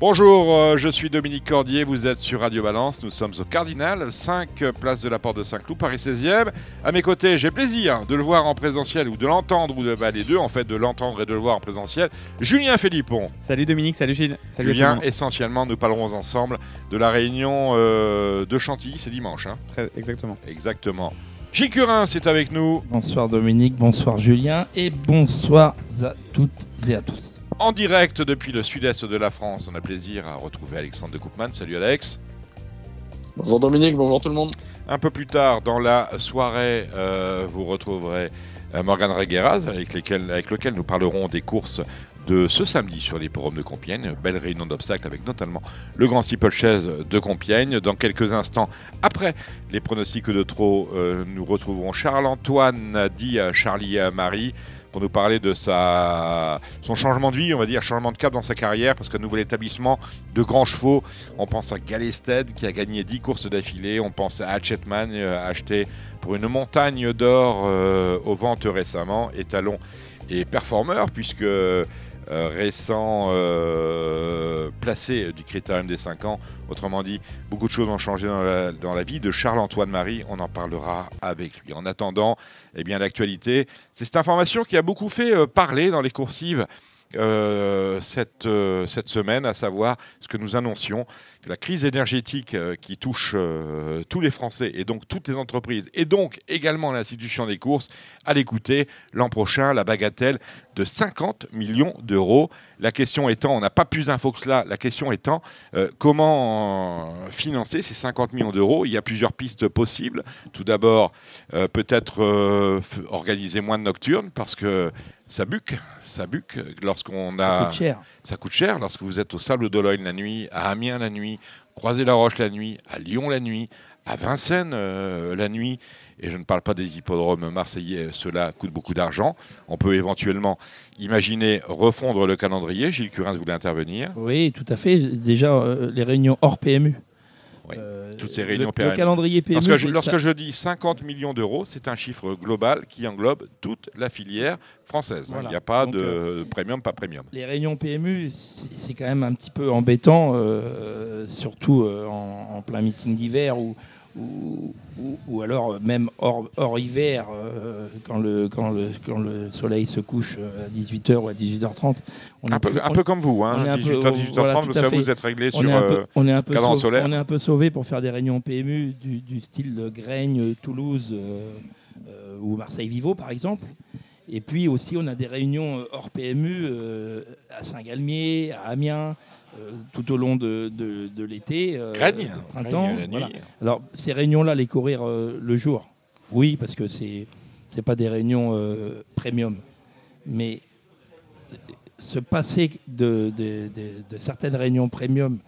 Bonjour, euh, je suis Dominique Cordier, vous êtes sur Radio Balance, nous sommes au Cardinal, 5 place de la Porte de Saint-Cloud, Paris 16e. À mes côtés, j'ai plaisir de le voir en présentiel ou de l'entendre, ou de, bah, les deux en fait, de l'entendre et de le voir en présentiel, Julien Philippon. Salut Dominique, salut Gilles. Salut Julien, essentiellement, nous parlerons ensemble de la réunion euh, de Chantilly, c'est dimanche. Hein Très- Exactement. Exactement. Gilles Curin, c'est avec nous, Bonsoir Dominique, bonsoir Julien et bonsoir à toutes et à tous. En direct depuis le sud-est de la France. On a plaisir à retrouver Alexandre de Koopman. Salut Alex. Bonjour Dominique, bonjour tout le monde. Un peu plus tard dans la soirée, euh, vous retrouverez euh, Morgane Regueras avec, lesquels- avec lequel nous parlerons des courses de ce samedi sur les forums de Compiègne. Belle réunion d'obstacles avec notamment le Grand Steeplechase de Compiègne. Dans quelques instants, après les pronostics de trop, euh, nous retrouverons Charles-Antoine, dit à Charlie Marie, pour nous parler de sa, son changement de vie, on va dire, changement de cap dans sa carrière, parce qu'un nouvel établissement de grands chevaux, on pense à Galested qui a gagné 10 courses d'affilée, on pense à Hatchetman, euh, acheté pour une montagne d'or euh, aux ventes récemment, étalon et performeur, puisque euh, récent euh, placé du critérium des 5 ans. Autrement dit, beaucoup de choses ont changé dans la, dans la vie de Charles-Antoine Marie. On en parlera avec lui. En attendant, eh bien, l'actualité, c'est cette information qui a beaucoup fait euh, parler dans les coursives euh, cette, euh, cette semaine, à savoir ce que nous annoncions, que la crise énergétique euh, qui touche tous les Français et donc toutes les entreprises, et donc également l'institution des courses, à l'écouter l'an prochain, la bagatelle de 50 millions d'euros. La question étant, on n'a pas plus d'infos que cela, la question étant comment financer ces 50 millions d'euros? Il y a plusieurs pistes possibles. Tout d'abord, peut-être organiser moins de nocturnes parce que ça buque, ça buque lorsqu'on Ça a coûte cher. ça coûte cher lorsque vous êtes au Sable d'Olonne la nuit, à Amiens la nuit, Croisé-la-Roche la nuit, à Lyon la nuit, à Vincennes euh, la nuit. Et je ne parle pas des hippodromes marseillais, cela coûte beaucoup d'argent. On peut éventuellement imaginer refondre le calendrier. Gilles Curin voulait intervenir? Oui, tout à fait. Déjà, euh, les réunions hors PMU. Oui, Euh, toutes ces le- réunions le, PMU. calendrier PMU. Parce que je- ça- lorsque je dis 50 millions d'euros, c'est un chiffre global qui englobe toute la filière française. hein. Voilà. Il n'y a pas Donc, de euh, premium, pas premium. Les réunions PMU, c'est quand même un petit peu embêtant, euh, surtout euh, en, en plein meeting d'hiver ou, ou, ou- ou alors même hors, hors hiver, euh, quand, le, quand, le, quand le soleil se couche euh, à 18h ou à 18h30. On Un peu, plus- un on- peu comme vous, hein, est un peu- 18h, 18h30, voilà, fait. vous êtes réglé sur euh, on, est un peu cadran sauvé, solaire. on est un peu sauvé pour faire des réunions PMU du, du style de Graigne, Toulouse euh, euh, ou Marseille-Vivo par exemple. Et puis aussi, on a des réunions euh, hors PMU euh, à Saint-Galmier, à Amiens, euh, tout au long de, de- de l'été, euh, de printemps. La nuit. Alors, ces réunions-là, les courir euh, le jour, oui, parce que c'est c'est pas des réunions euh, premium. Mais se passer de, de- certaines réunions premium.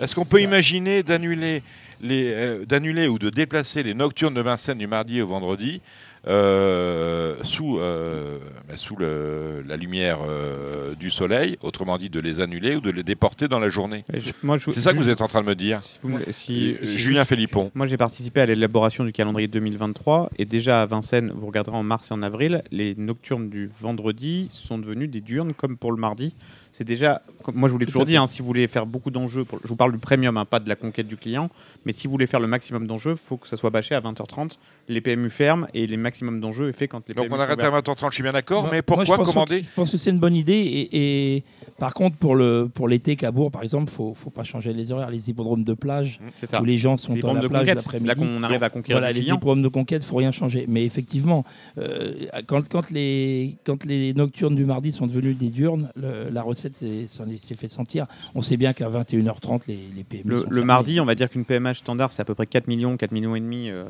Est-ce qu'on peut imaginer d'annuler les, d'annuler ou de déplacer les nocturnes de Vincennes du mardi au vendredi euh, sous, euh, bah, sous le- la lumière euh, du soleil, autrement dit de les annuler ou de les déporter dans la journée Et je- moi, je- C'est ça que vous êtes en train de me dire si vous me- si- si- Julien si- Philippon. Moi, j'ai participé à l'élaboration du calendrier 2023 et déjà à Vincennes, vous regarderez en mars et en avril, les nocturnes du vendredi sont devenues des diurnes comme pour le mardi. C'est déjà, moi je vous l'ai toujours dit, hein, si vous voulez faire beaucoup d'enjeux, pour- je vous parle du premium, hein, pas de la conquête du client, mais si vous voulez faire le maximum d'enjeux, il faut que ça soit bâché à 20h30, les PMU ferment et les maximums d'enjeux est fait quand les Donc PMU on sont arrête à 20h30, je suis bien d'accord, mais moi, pourquoi je commander que- Je pense que c'est une bonne idée. Et, et par contre, pour le pour l'été Cabourg, par exemple, faut faut pas changer les horaires. Les hippodromes de plage C'est ça. où les gens sont Les la de plage conquête, c'est l'après-midi. là qu'on arrive à conquérir Voilà, les hippodromes de conquête, faut rien changer. Mais effectivement, euh, quand, quand, les, quand les nocturnes du mardi sont devenues des diurnes, le- la recette s'est s'en est- s'est fait sentir. On sait bien qu'à 21h30, les, les PMU Le, sont le fermés. mardi, on va dire qu'une PMH standard, c'est à peu près 4 millions, 4 millions et demi, euh,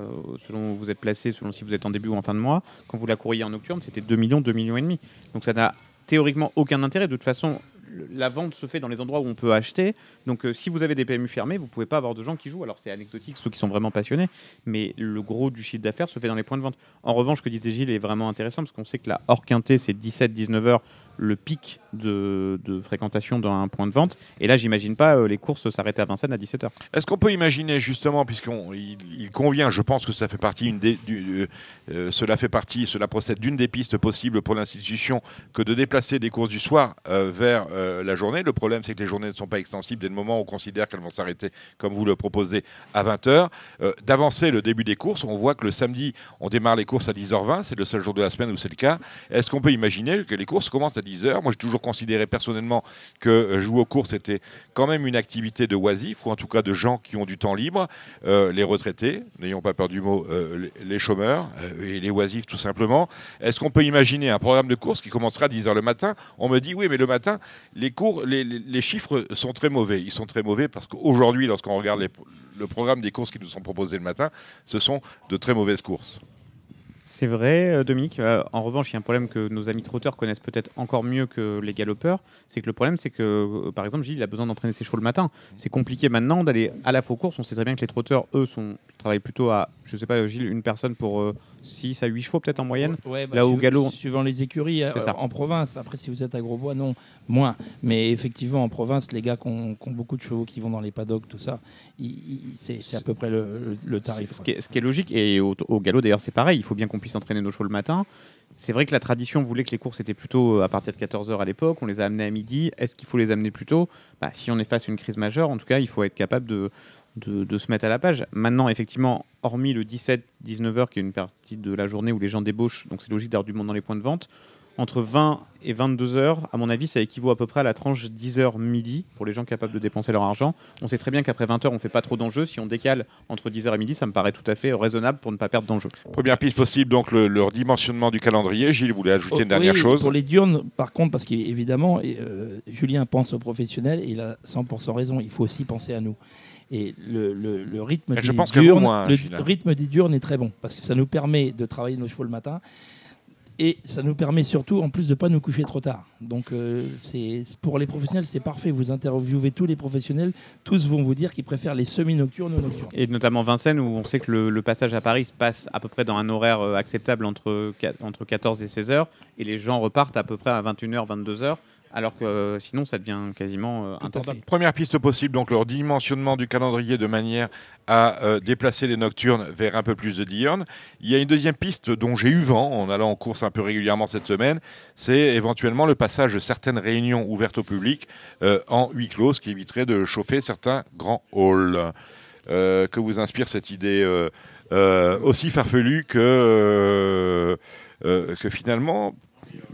selon où vous êtes placé, selon si vous êtes en début ou en fin de mois. Quand vous la courriez en nocturne, c'était 2 millions, 2 millions et demi. Donc ça n'a théoriquement aucun intérêt. De toute façon, la vente se fait dans les endroits où on peut acheter. Donc euh, si vous avez des PMU fermés, vous pouvez pas avoir de gens qui jouent. Alors c'est anecdotique, ceux qui sont vraiment passionnés, mais le gros du chiffre d'affaires se fait dans les points de vente. En revanche, ce que disait Gilles est vraiment intéressant parce qu'on sait que la hors quintet, c'est 17-19 heures le pic de, de fréquentation d'un point de vente. Et là, j'imagine pas euh, les courses s'arrêter à Vincennes à 17h. Est-ce qu'on peut imaginer justement, puisqu'il il convient, je pense que euh, cela fait partie, cela procède d'une des pistes possibles pour l'institution, que de déplacer des courses du soir euh, vers la journée. Le problème, c'est que les journées ne sont pas extensibles dès le moment où on considère qu'elles vont s'arrêter, comme vous le proposez, à 20h. Euh, D'avancer le début des courses, on voit que le samedi, on démarre les courses à 10h20, c'est le seul jour de la semaine où c'est le cas. Est-ce qu'on peut imaginer que les courses commencent à 10h Moi, j'ai toujours considéré personnellement que euh, jouer aux courses était quand même une activité de oisif, ou en tout cas de gens qui ont du temps libre. Euh, les retraités, n'ayons pas peur du mot, euh, les, chômeurs et les oisifs tout simplement. Est-ce qu'on peut imaginer un programme de course qui commencera à 10h le matin? On me dit oui, mais le matin, les, cours, les, chiffres sont très mauvais. Ils sont très mauvais parce qu'aujourd'hui, lorsqu'on regarde le programme des courses qui nous sont proposées le matin, ce sont de très mauvaises courses. C'est vrai, euh, Dominique. Euh, en revanche, il y a un problème que nos amis trotteurs connaissent peut-être encore mieux que les galopeurs. C'est que le problème, c'est que, euh, par exemple, Gilles, il a besoin d'entraîner ses chevaux le matin. C'est compliqué maintenant d'aller à la faux course. On sait très bien que les trotteurs, eux, sont, travaillent plutôt à, je sais pas, Gilles, une personne pour 6 à 8 chevaux peut-être en moyenne. Ouais, bah, Là, au suivant- galop- Suivant les écuries, euh, en province. Après, si vous êtes à Grosbois, non, moins. Mais effectivement, en province, les gars qui ont, qui ont beaucoup de chevaux qui vont dans les paddocks, tout ça, c'est à peu près le, tarif. Ce qui, est, ce qui est logique, et au, au galop d'ailleurs c'est pareil, il faut bien qu'on puisse entraîner nos chevaux le matin. C'est vrai que la tradition voulait que les courses étaient plutôt euh, à partir de 14h à l'époque, on les a amenés à midi. Est-ce qu'il faut les amener plus tôt? Bah, Si on est face à une crise majeure, en tout cas, il faut être capable de, de, de se mettre à la page. Maintenant, effectivement, hormis le 17-19h, qui est une partie de la journée où les gens débauchent, donc c'est logique d'avoir du monde dans les points de vente, entre 20 et 22 heures, à mon avis, ça équivaut à peu près à la tranche 10h midi pour les gens capables de dépenser leur argent. On sait très bien qu'après 20 heures, on fait pas trop d'enjeux. Si on décale entre 10h et midi, ça me paraît tout à fait raisonnable pour ne pas perdre d'enjeux. Première piste possible, donc le, le redimensionnement du calendrier. Gilles voulait ajouter une dernière oui, chose? Pour les diurnes, par contre, parce qu'évidemment, euh, Julien pense aux professionnels et il a 100% raison. Il faut aussi penser à nous. Et le, le- le rythme Mais des je pense qu'à vous, diurnes, moi, le Gilles. rythme des diurnes est très bon parce que ça nous permet de travailler nos chevaux le matin. Et ça nous permet surtout, en plus de pas nous coucher trop tard. Donc, euh, c'est pour les professionnels, c'est parfait. Vous interviewez tous les professionnels, tous vont vous dire qu'ils préfèrent les semi-nocturnes aux nocturnes. Et notamment Vincennes, où on sait que le, le passage à Paris se passe à peu près dans un horaire euh, acceptable entre, entre 14 et 16 heures, et les gens repartent à peu près à 21h, 22h, alors que euh, sinon ça devient quasiment euh, fait. Première piste possible, donc le redimensionnement du calendrier de manière à euh, déplacer les nocturnes vers un peu plus de diurnes. Il y a une deuxième piste dont j'ai eu vent en allant en course un peu régulièrement cette semaine, c'est éventuellement le passage de certaines réunions ouvertes au public euh, en huis clos, ce qui éviterait de chauffer certains grands halls. Que vous inspire cette idée aussi farfelue que, euh, que finalement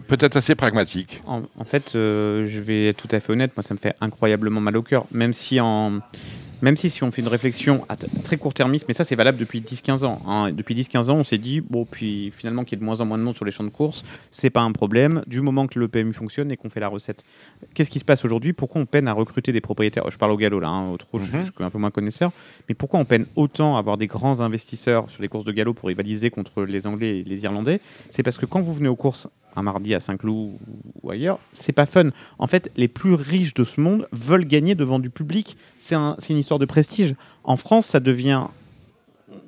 peut-être assez pragmatique En, en fait, euh, je vais être tout à fait honnête, moi ça me fait incroyablement mal au cœur, même si en même si, si on fait une réflexion à très court termiste, mais ça c'est valable depuis 10-15 ans. hein. Depuis 10-15 ans, on s'est dit, bon, puis finalement qu'il y ait de moins en moins de monde sur les champs de course, c'est pas un problème, du moment que le PMU fonctionne et qu'on fait la recette. Qu'est-ce qui se passe aujourd'hui? Pourquoi on peine à recruter des propriétaires? Je parle au galop là, hein, au trot, je- Mhm. je, suis un peu moins connaisseur, mais pourquoi on peine autant à avoir des grands investisseurs sur les courses de galop pour rivaliser contre les Anglais et les Irlandais? C'est parce que quand vous venez aux courses un mardi à Saint-Cloud ou ailleurs, c'est pas fun. En fait, les plus riches de ce monde veulent gagner devant du public. C'est un- c'est une histoire de prestige. En France, ça devient.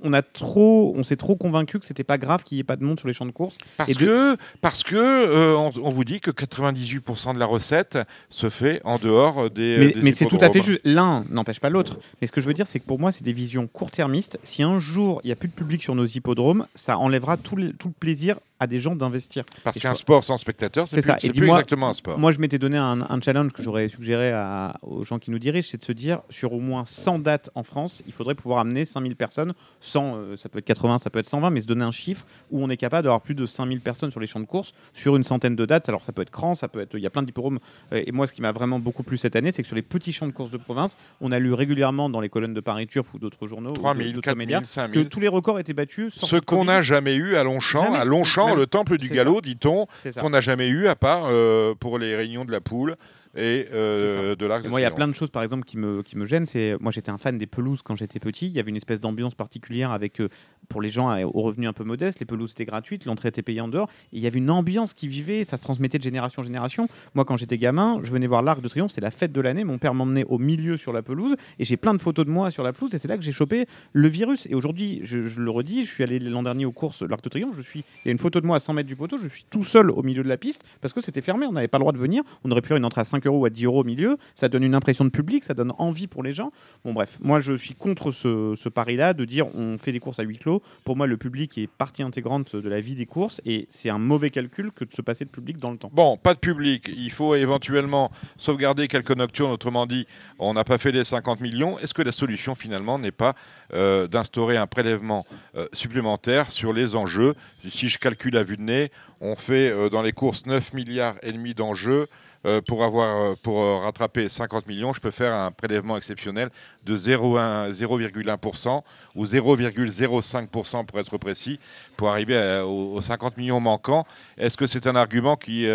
On a trop, on s'est trop convaincu que c'était pas grave qu'il n'y ait pas de monde sur les champs de course. Parce Et de- que, parce que euh, on, on vous dit que 98% de la recette se fait en dehors des. Mais, des mais c'est tout à fait juste. L'un n'empêche pas l'autre. Mais ce que je veux dire, c'est que pour moi, c'est des visions court-termistes. Si un jour il n'y a plus de public sur nos hippodromes, ça enlèvera tout le, tout le plaisir à des gens d'investir. Parce qu'un sport sans spectateurs, c'est plus, ça. Et c'est plus dis-moi- exactement un sport. Moi, je m'étais donné un, un challenge que j'aurais suggéré à- aux gens qui nous dirigent, c'est de se dire, sur au moins 100 dates en France, il faudrait pouvoir amener 5000 personnes, 100, euh, ça peut être 80, ça peut être 120, mais se donner un chiffre où on est capable d'avoir plus de 5000 personnes sur les champs de course sur une centaine de dates. Alors ça peut être Cran, ça peut être, il y a plein d'hippodromes. Euh, et moi, ce qui m'a vraiment beaucoup plu cette année, c'est que sur les petits champs de course de province, on a lu régulièrement dans les colonnes de Paris Turf ou d'autres journaux, ou 3000, d'autres médias, 4000, que 5000. tous les records étaient battus. Ce qu'on n'a jamais eu à Longchamp. Jamais. À Longchamp, vraiment le temple du galop, dit-on, qu'on n'a jamais eu à part euh, pour les réunions de la poule et euh, de l'arc moi, il y a plein de choses, par exemple, qui me, qui me gênent. C'est moi, j'étais un fan des pelouses quand j'étais petit. Il y avait une espèce d'ambiance particulière avec, euh, pour les gens euh, aux revenus un peu modestes, les pelouses étaient gratuites, l'entrée était payée en dehors. Et il y avait une ambiance qui vivait, ça se transmettait de génération en génération. Moi, quand j'étais gamin, je venais voir l'Arc de Triomphe, c'est la fête de l'année. Mon père m'emmenait au milieu sur la pelouse et j'ai plein de photos de moi sur la pelouse. Et c'est là que j'ai chopé le virus. Et aujourd'hui, je, je le redis, je suis allé l'an dernier aux courses l'Arc de Triomphe. Je suis, il y a une photo de moi à 100 mètres du poteau. Je suis tout seul au milieu de la piste parce que c'était fermé. On n'avait pas le droit de venir. On aurait pu faire une entrée à 5 euros ou à 10 euros au milieu. Ça donne une impression de public, ça donne envie pour les gens. Bon, bref, moi je suis contre ce, ce pari-là de dire on fait des courses à huis clos. Pour moi, le public est partie intégrante de la vie des courses et c'est un mauvais calcul que de se passer de public dans le temps. Bon, pas de public. Il faut éventuellement sauvegarder quelques nocturnes. Autrement dit, on n'a pas fait les 50 millions. Est-ce que la solution finalement n'est pas euh, d'instaurer un prélèvement euh, supplémentaire sur les enjeux? Si je calcule à vue de nez, on fait euh, dans les courses 9 milliards et demi d'enjeux. Euh, pour avoir euh, pour euh, rattraper 50 millions, je peux faire un prélèvement exceptionnel de 0,1 0,1% ou 0,05% pour être précis, pour arriver aux, aux 50 millions manquants. Est-ce que c'est un argument qui,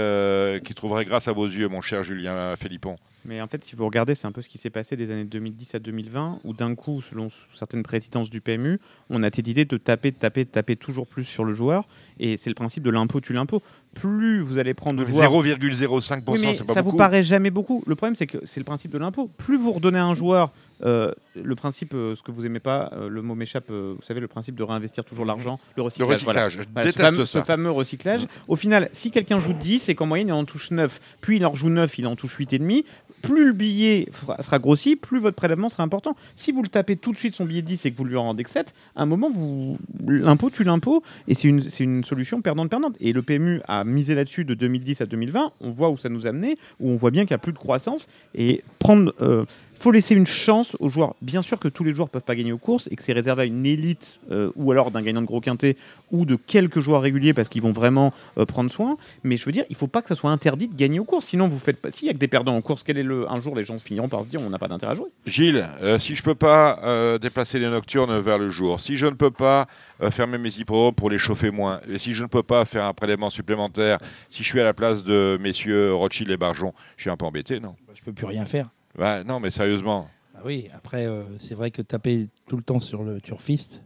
qui trouverait grâce à vos yeux, mon cher Julien Philippon? Mais en fait, si vous regardez, c'est un peu ce qui s'est passé des années 2010 à 2020, où d'un coup, selon certaines présidences du PMU, on a cette idée de taper, de taper, de taper toujours plus sur le joueur. Et c'est le principe de l'impôt tue l'impôt. Plus vous allez prendre de joueurs 0,05%, Oui, mais c'est pas ça beaucoup. vous paraît jamais beaucoup. Le problème, c'est que c'est le principe de l'impôt. Plus vous redonnez à un joueur euh, le principe, euh, ce que vous aimez pas, euh, le mot m'échappe, vous savez, le principe de réinvestir toujours l'argent, le Le recyclage. voilà. recyclage, je Voilà, ce, déteste fameux, ça. ce fameux recyclage. Au final, si quelqu'un joue 10 et qu'en moyenne il en touche 9, puis il en joue 9, il en touche 8,5, plus le billet sera grossi, plus votre prélèvement sera important. Si vous le tapez tout de suite son billet de 10 et que vous lui en rendez que 7, à un moment, vous l'impôt tue l'impôt et c'est une, solution perdante-perdante. Et le PMU a misé là-dessus de 2010 à 2020. On voit où ça nous a mené, où on voit bien qu'il n'y a plus de croissance. Et prendre. euh, faut laisser une chance aux joueurs. Bien sûr que tous les joueurs peuvent pas gagner aux courses et que c'est réservé à une élite euh, ou alors d'un gagnant de gros quintet ou de quelques joueurs réguliers parce qu'ils vont vraiment euh, prendre soin. Mais je veux dire, il faut pas que ça soit interdit de gagner aux courses. Sinon, vous faites pas. S'il y a que des perdants en course, quel est le un jour les gens finiront par se dire on n'a pas d'intérêt à jouer. Gilles, euh, si je peux pas euh, déplacer les nocturnes vers le jour, si je ne peux pas euh, fermer mes hippodromes pour les chauffer moins, et si je ne peux pas faire un prélèvement supplémentaire, si je suis à la place de messieurs Rothschild et Barjon, je suis un peu embêté, non? Je peux plus rien faire. Non, mais sérieusement. Ah oui, après, euh, c'est vrai que taper tout le temps sur le turfiste,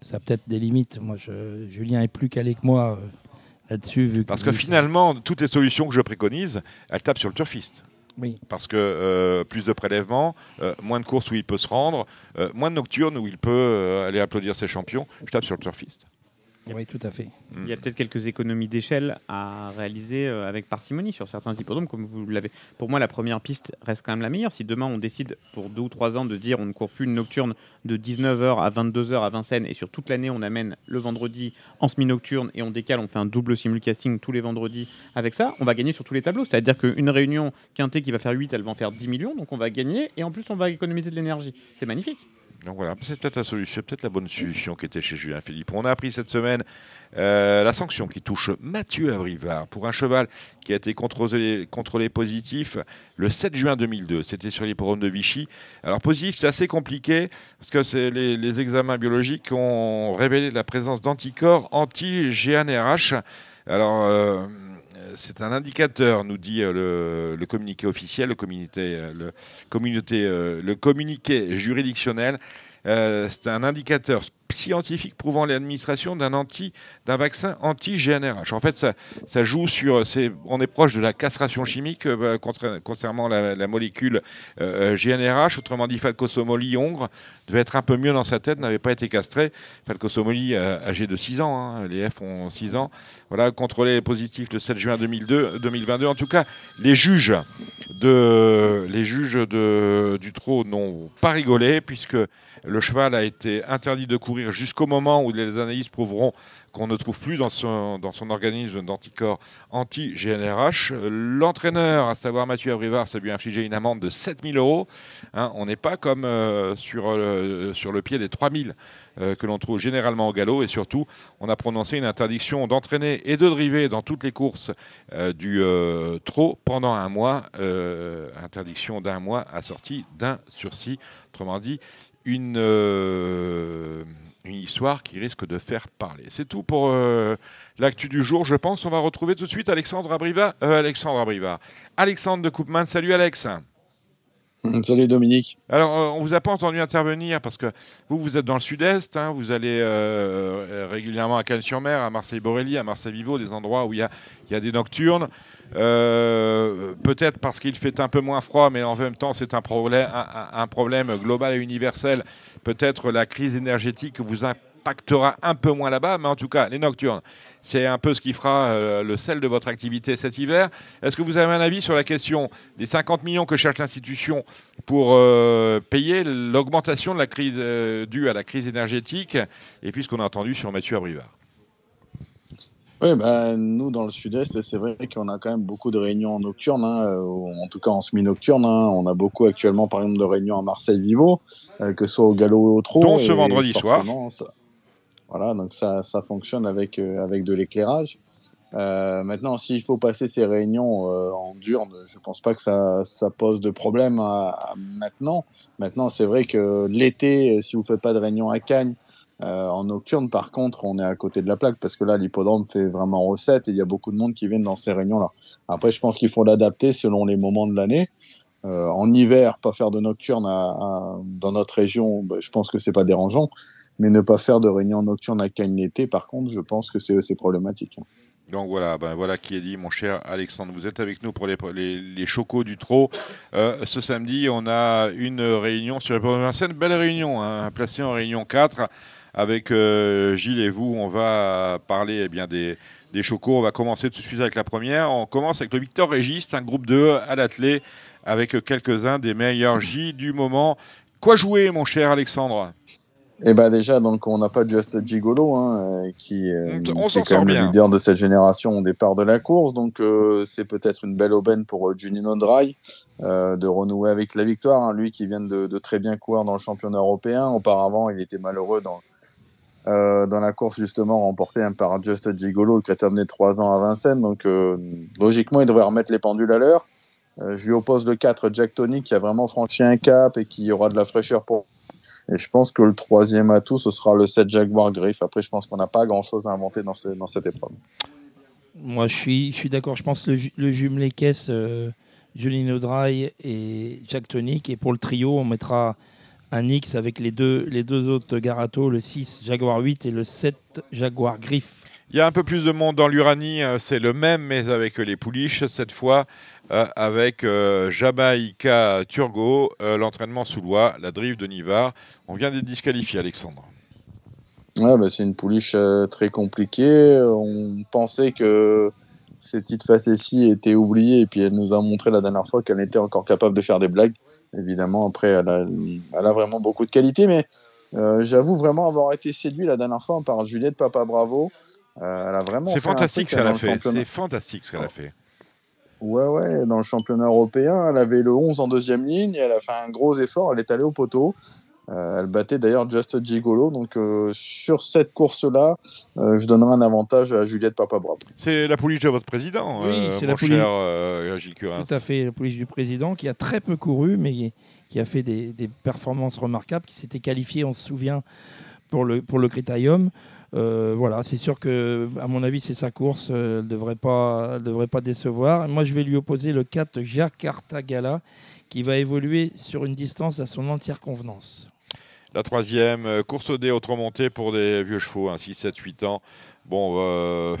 ça a peut-être des limites. Moi, je, Julien est plus calé que moi euh, là-dessus. Vu Parce que finalement, toutes les solutions que je préconise, elles tapent sur le turfiste. Oui. Parce que euh, plus de prélèvements, euh, moins de courses où il peut se rendre, euh, moins de nocturnes où il peut aller applaudir ses champions, je tape sur le turfiste. Oui, tout à fait. Il y a peut-être quelques économies d'échelle à réaliser euh, avec parcimonie sur certains hippodromes, comme vous l'avez. Pour moi, la première piste reste quand même la meilleure. Si demain on décide pour deux ou trois ans de dire on ne court plus une nocturne de 19h à 22h à Vincennes et sur toute l'année on amène le vendredi en semi-nocturne et on décale, on fait un double simulcasting tous les vendredis avec ça, on va gagner sur tous les tableaux. C'est-à-dire qu'une réunion quintée qui va faire 8, elle va en faire 10 millions, donc on va gagner et en plus on va économiser de l'énergie. C'est magnifique. C'est peut-être la solution, peut-être la bonne solution qui était chez Julien Philippe. On a appris cette semaine euh, la sanction qui touche Mathieu Abrivard pour un cheval qui a été contrôlé, positif le 7 juin 2002. C'était sur l'hippodrome de Vichy. Alors positif, c'est assez compliqué parce que les examens biologiques ont révélé la présence d'anticorps anti-GNRH. Alors euh, c'est un indicateur, nous dit euh, le, communiqué officiel, le communiqué, euh, euh, le communiqué juridictionnel. Euh, c'est un indicateur scientifique prouvant l'administration d'un vaccin anti-GNRH. En fait, ça, joue sur, on est proche de la castration chimique euh, contra- concernant la, molécule euh, GNRH. Autrement dit, Falcosomoli hongre devait être un peu mieux dans sa tête, n'avait pas été castré. Falcosomoli euh, âgé de 6 ans, hein, les F ont 6 ans. Voilà, contrôlé positif le 7 juin 2002, 2022. En tout cas, les juges de, les juges de, du trot n'ont pas rigolé puisque le cheval a été interdit de courir jusqu'au moment où les analyses prouveront qu'on ne trouve plus dans son, dans son organisme d'anticorps anti-GNRH. L'entraîneur, à savoir Mathieu Abrivard, s'est vu infliger une amende de 7000 euros. Hein, on n'est pas comme euh, sur, euh, sur le pied des 3000 euh, que l'on trouve généralement au galop. Et surtout, on a prononcé une interdiction d'entraîner et de driver dans toutes les courses euh, du trot pendant un mois. interdiction d'un mois assortie d'un sursis. Autrement dit, une, euh, une histoire qui risque de faire parler. C'est tout pour euh, l'actu du jour, je pense. On va retrouver tout de suite Alexandre Abriva. Euh. Alexandre de Coupman. Salut Alex. Salut Dominique. Alors, euh, on vous a pas entendu intervenir parce que vous, vous êtes dans le sud-est, hein, vous allez euh, régulièrement à Cannes-sur-Mer, à Marseille-Borelli, à Marseille-Vivo, des endroits où il y a, des nocturnes. Euh, Peut-être parce qu'il fait un peu moins froid, mais en même temps, c'est un, un problème global et universel. Peut-être la crise énergétique vous impactera un peu moins là-bas, mais en tout cas, les nocturnes, c'est un peu ce qui fera euh, le sel de votre activité cet hiver. Est-ce que vous avez un avis sur la question des 50 millions que cherche l'institution pour euh, payer l'augmentation de la crise euh, due à la crise énergétique Et puis ce qu'on a entendu sur Mathieu Abrivard? Oui, bah, nous, dans le sud-est, c'est vrai qu'on a quand même beaucoup de réunions nocturnes, hein, en tout cas en semi-nocturne. Hein. On a beaucoup actuellement, par exemple, de réunions à Marseille-Vivo, euh, que ce soit au galop ou au trot. Dont ce vendredi soir. ça- Voilà, donc ça, ça fonctionne avec, euh, avec de l'éclairage. Euh, maintenant, s'il faut passer ces réunions euh, en diurne, je pense pas que ça, ça pose de problème à, à maintenant. Maintenant, c'est vrai que l'été, si vous faites pas de réunion à Cannes, euh, en nocturne, par contre, on est à côté de la plaque parce que là, l'hippodrome fait vraiment recette et il y a beaucoup de monde qui viennent dans ces réunions-là. Après, je pense qu'il faut l'adapter selon les moments de l'année. Euh, en hiver, pas faire de nocturne dans notre région, bah, je pense que c'est pas dérangeant. Mais ne pas faire de réunion nocturne à Cannes par contre, je pense que c'est problématique. Donc voilà, ben voilà qui est dit, mon cher Alexandre. Vous êtes avec nous pour les, les, chocos du trot. Euh, ce samedi, on a une réunion sur les Vincennes, belle réunion, hein, placée en réunion 4 avec euh, Gilles et vous. On va parler eh bien, des, des chocos. On va commencer tout de suite avec la première. On commence avec le Victor Régiste, un groupe 2 à l'athlé avec quelques-uns des meilleurs J du moment. Quoi jouer, mon cher Alexandre? Et bah déjà, donc on n'a pas Just Gigolo, hein, euh, qui, euh, On- est quand même bien. le leader de cette génération au départ de la course. Donc euh, c'est peut-être une belle aubaine pour Junino Dry euh, de renouer avec la victoire. hein. lui qui vient de, de très bien courir dans le championnat européen. Auparavant, il était malheureux dans dans la course justement remportée hein, par Just Gigolo qui a terminé trois ans à Vincennes. Donc logiquement, il devrait remettre les pendules à l'heure. Euh, je lui oppose le 4 Jack Tony qui a vraiment franchi un cap et qui aura de la fraîcheur pour et je pense que le troisième atout, ce sera le 7 Jaguar Griff. Après, je pense qu'on n'a pas grand-chose à inventer dans, ce- dans cette épreuve. Moi, je suis, je suis d'accord. Je pense que le, le jumelé caisse, euh, Dry et Jacques Tonic. Et pour le trio, on mettra un X avec les deux, les deux autres Garato, le 6 Jaguar 8 et le 7 Jaguar Griff. Il y a un peu plus de monde dans l'Uranie, euh, c'est le même, mais avec les pouliches, cette fois euh, avec euh, Jamaïca Turgot, euh, l'entraînement sous loi, la drive de Nivard. On vient d'être disqualifié, Alexandre. Ouais, bah, c'est une pouliche euh, très compliquée. On pensait que ces petites facéties étaient oubliées et puis elle nous a montré la dernière fois qu'elle était encore capable de faire des blagues. Évidemment, après, elle a, elle a vraiment beaucoup de qualité, mais euh, j'avoue vraiment avoir été séduit la dernière fois par Juliette Papa Bravo. Euh, elle a vraiment C'est fantastique ce qu'elle a fait. C'est fantastique ce qu'elle a fait. Ouais, ouais, dans le championnat européen, elle avait le 11 en deuxième ligne, elle a fait un gros effort, elle est allée au poteau. Euh, elle battait d'ailleurs Just Gigolo, donc euh, sur cette course-là, euh, je donnerai un avantage à Juliette Papabravo. C'est la pouliche de votre président, Oui, euh, c'est mon la cher euh, Gilles Curins. Tout à fait, la police du président qui a très peu couru, mais qui a fait des, des performances remarquables, qui s'était qualifié, on se souvient, pour le, pour le Critérium. Euh, voilà, c'est sûr que, à mon avis, c'est sa course. euh, Elle ne devrait, pas- elle devrait pas décevoir. Moi, je vais lui opposer le 4 Jacques Artagala, qui va évoluer sur une distance à son entière convenance. La troisième, euh, course au dé autre montée pour des vieux chevaux, hein, 6, 7, 8 ans. Bon, euh,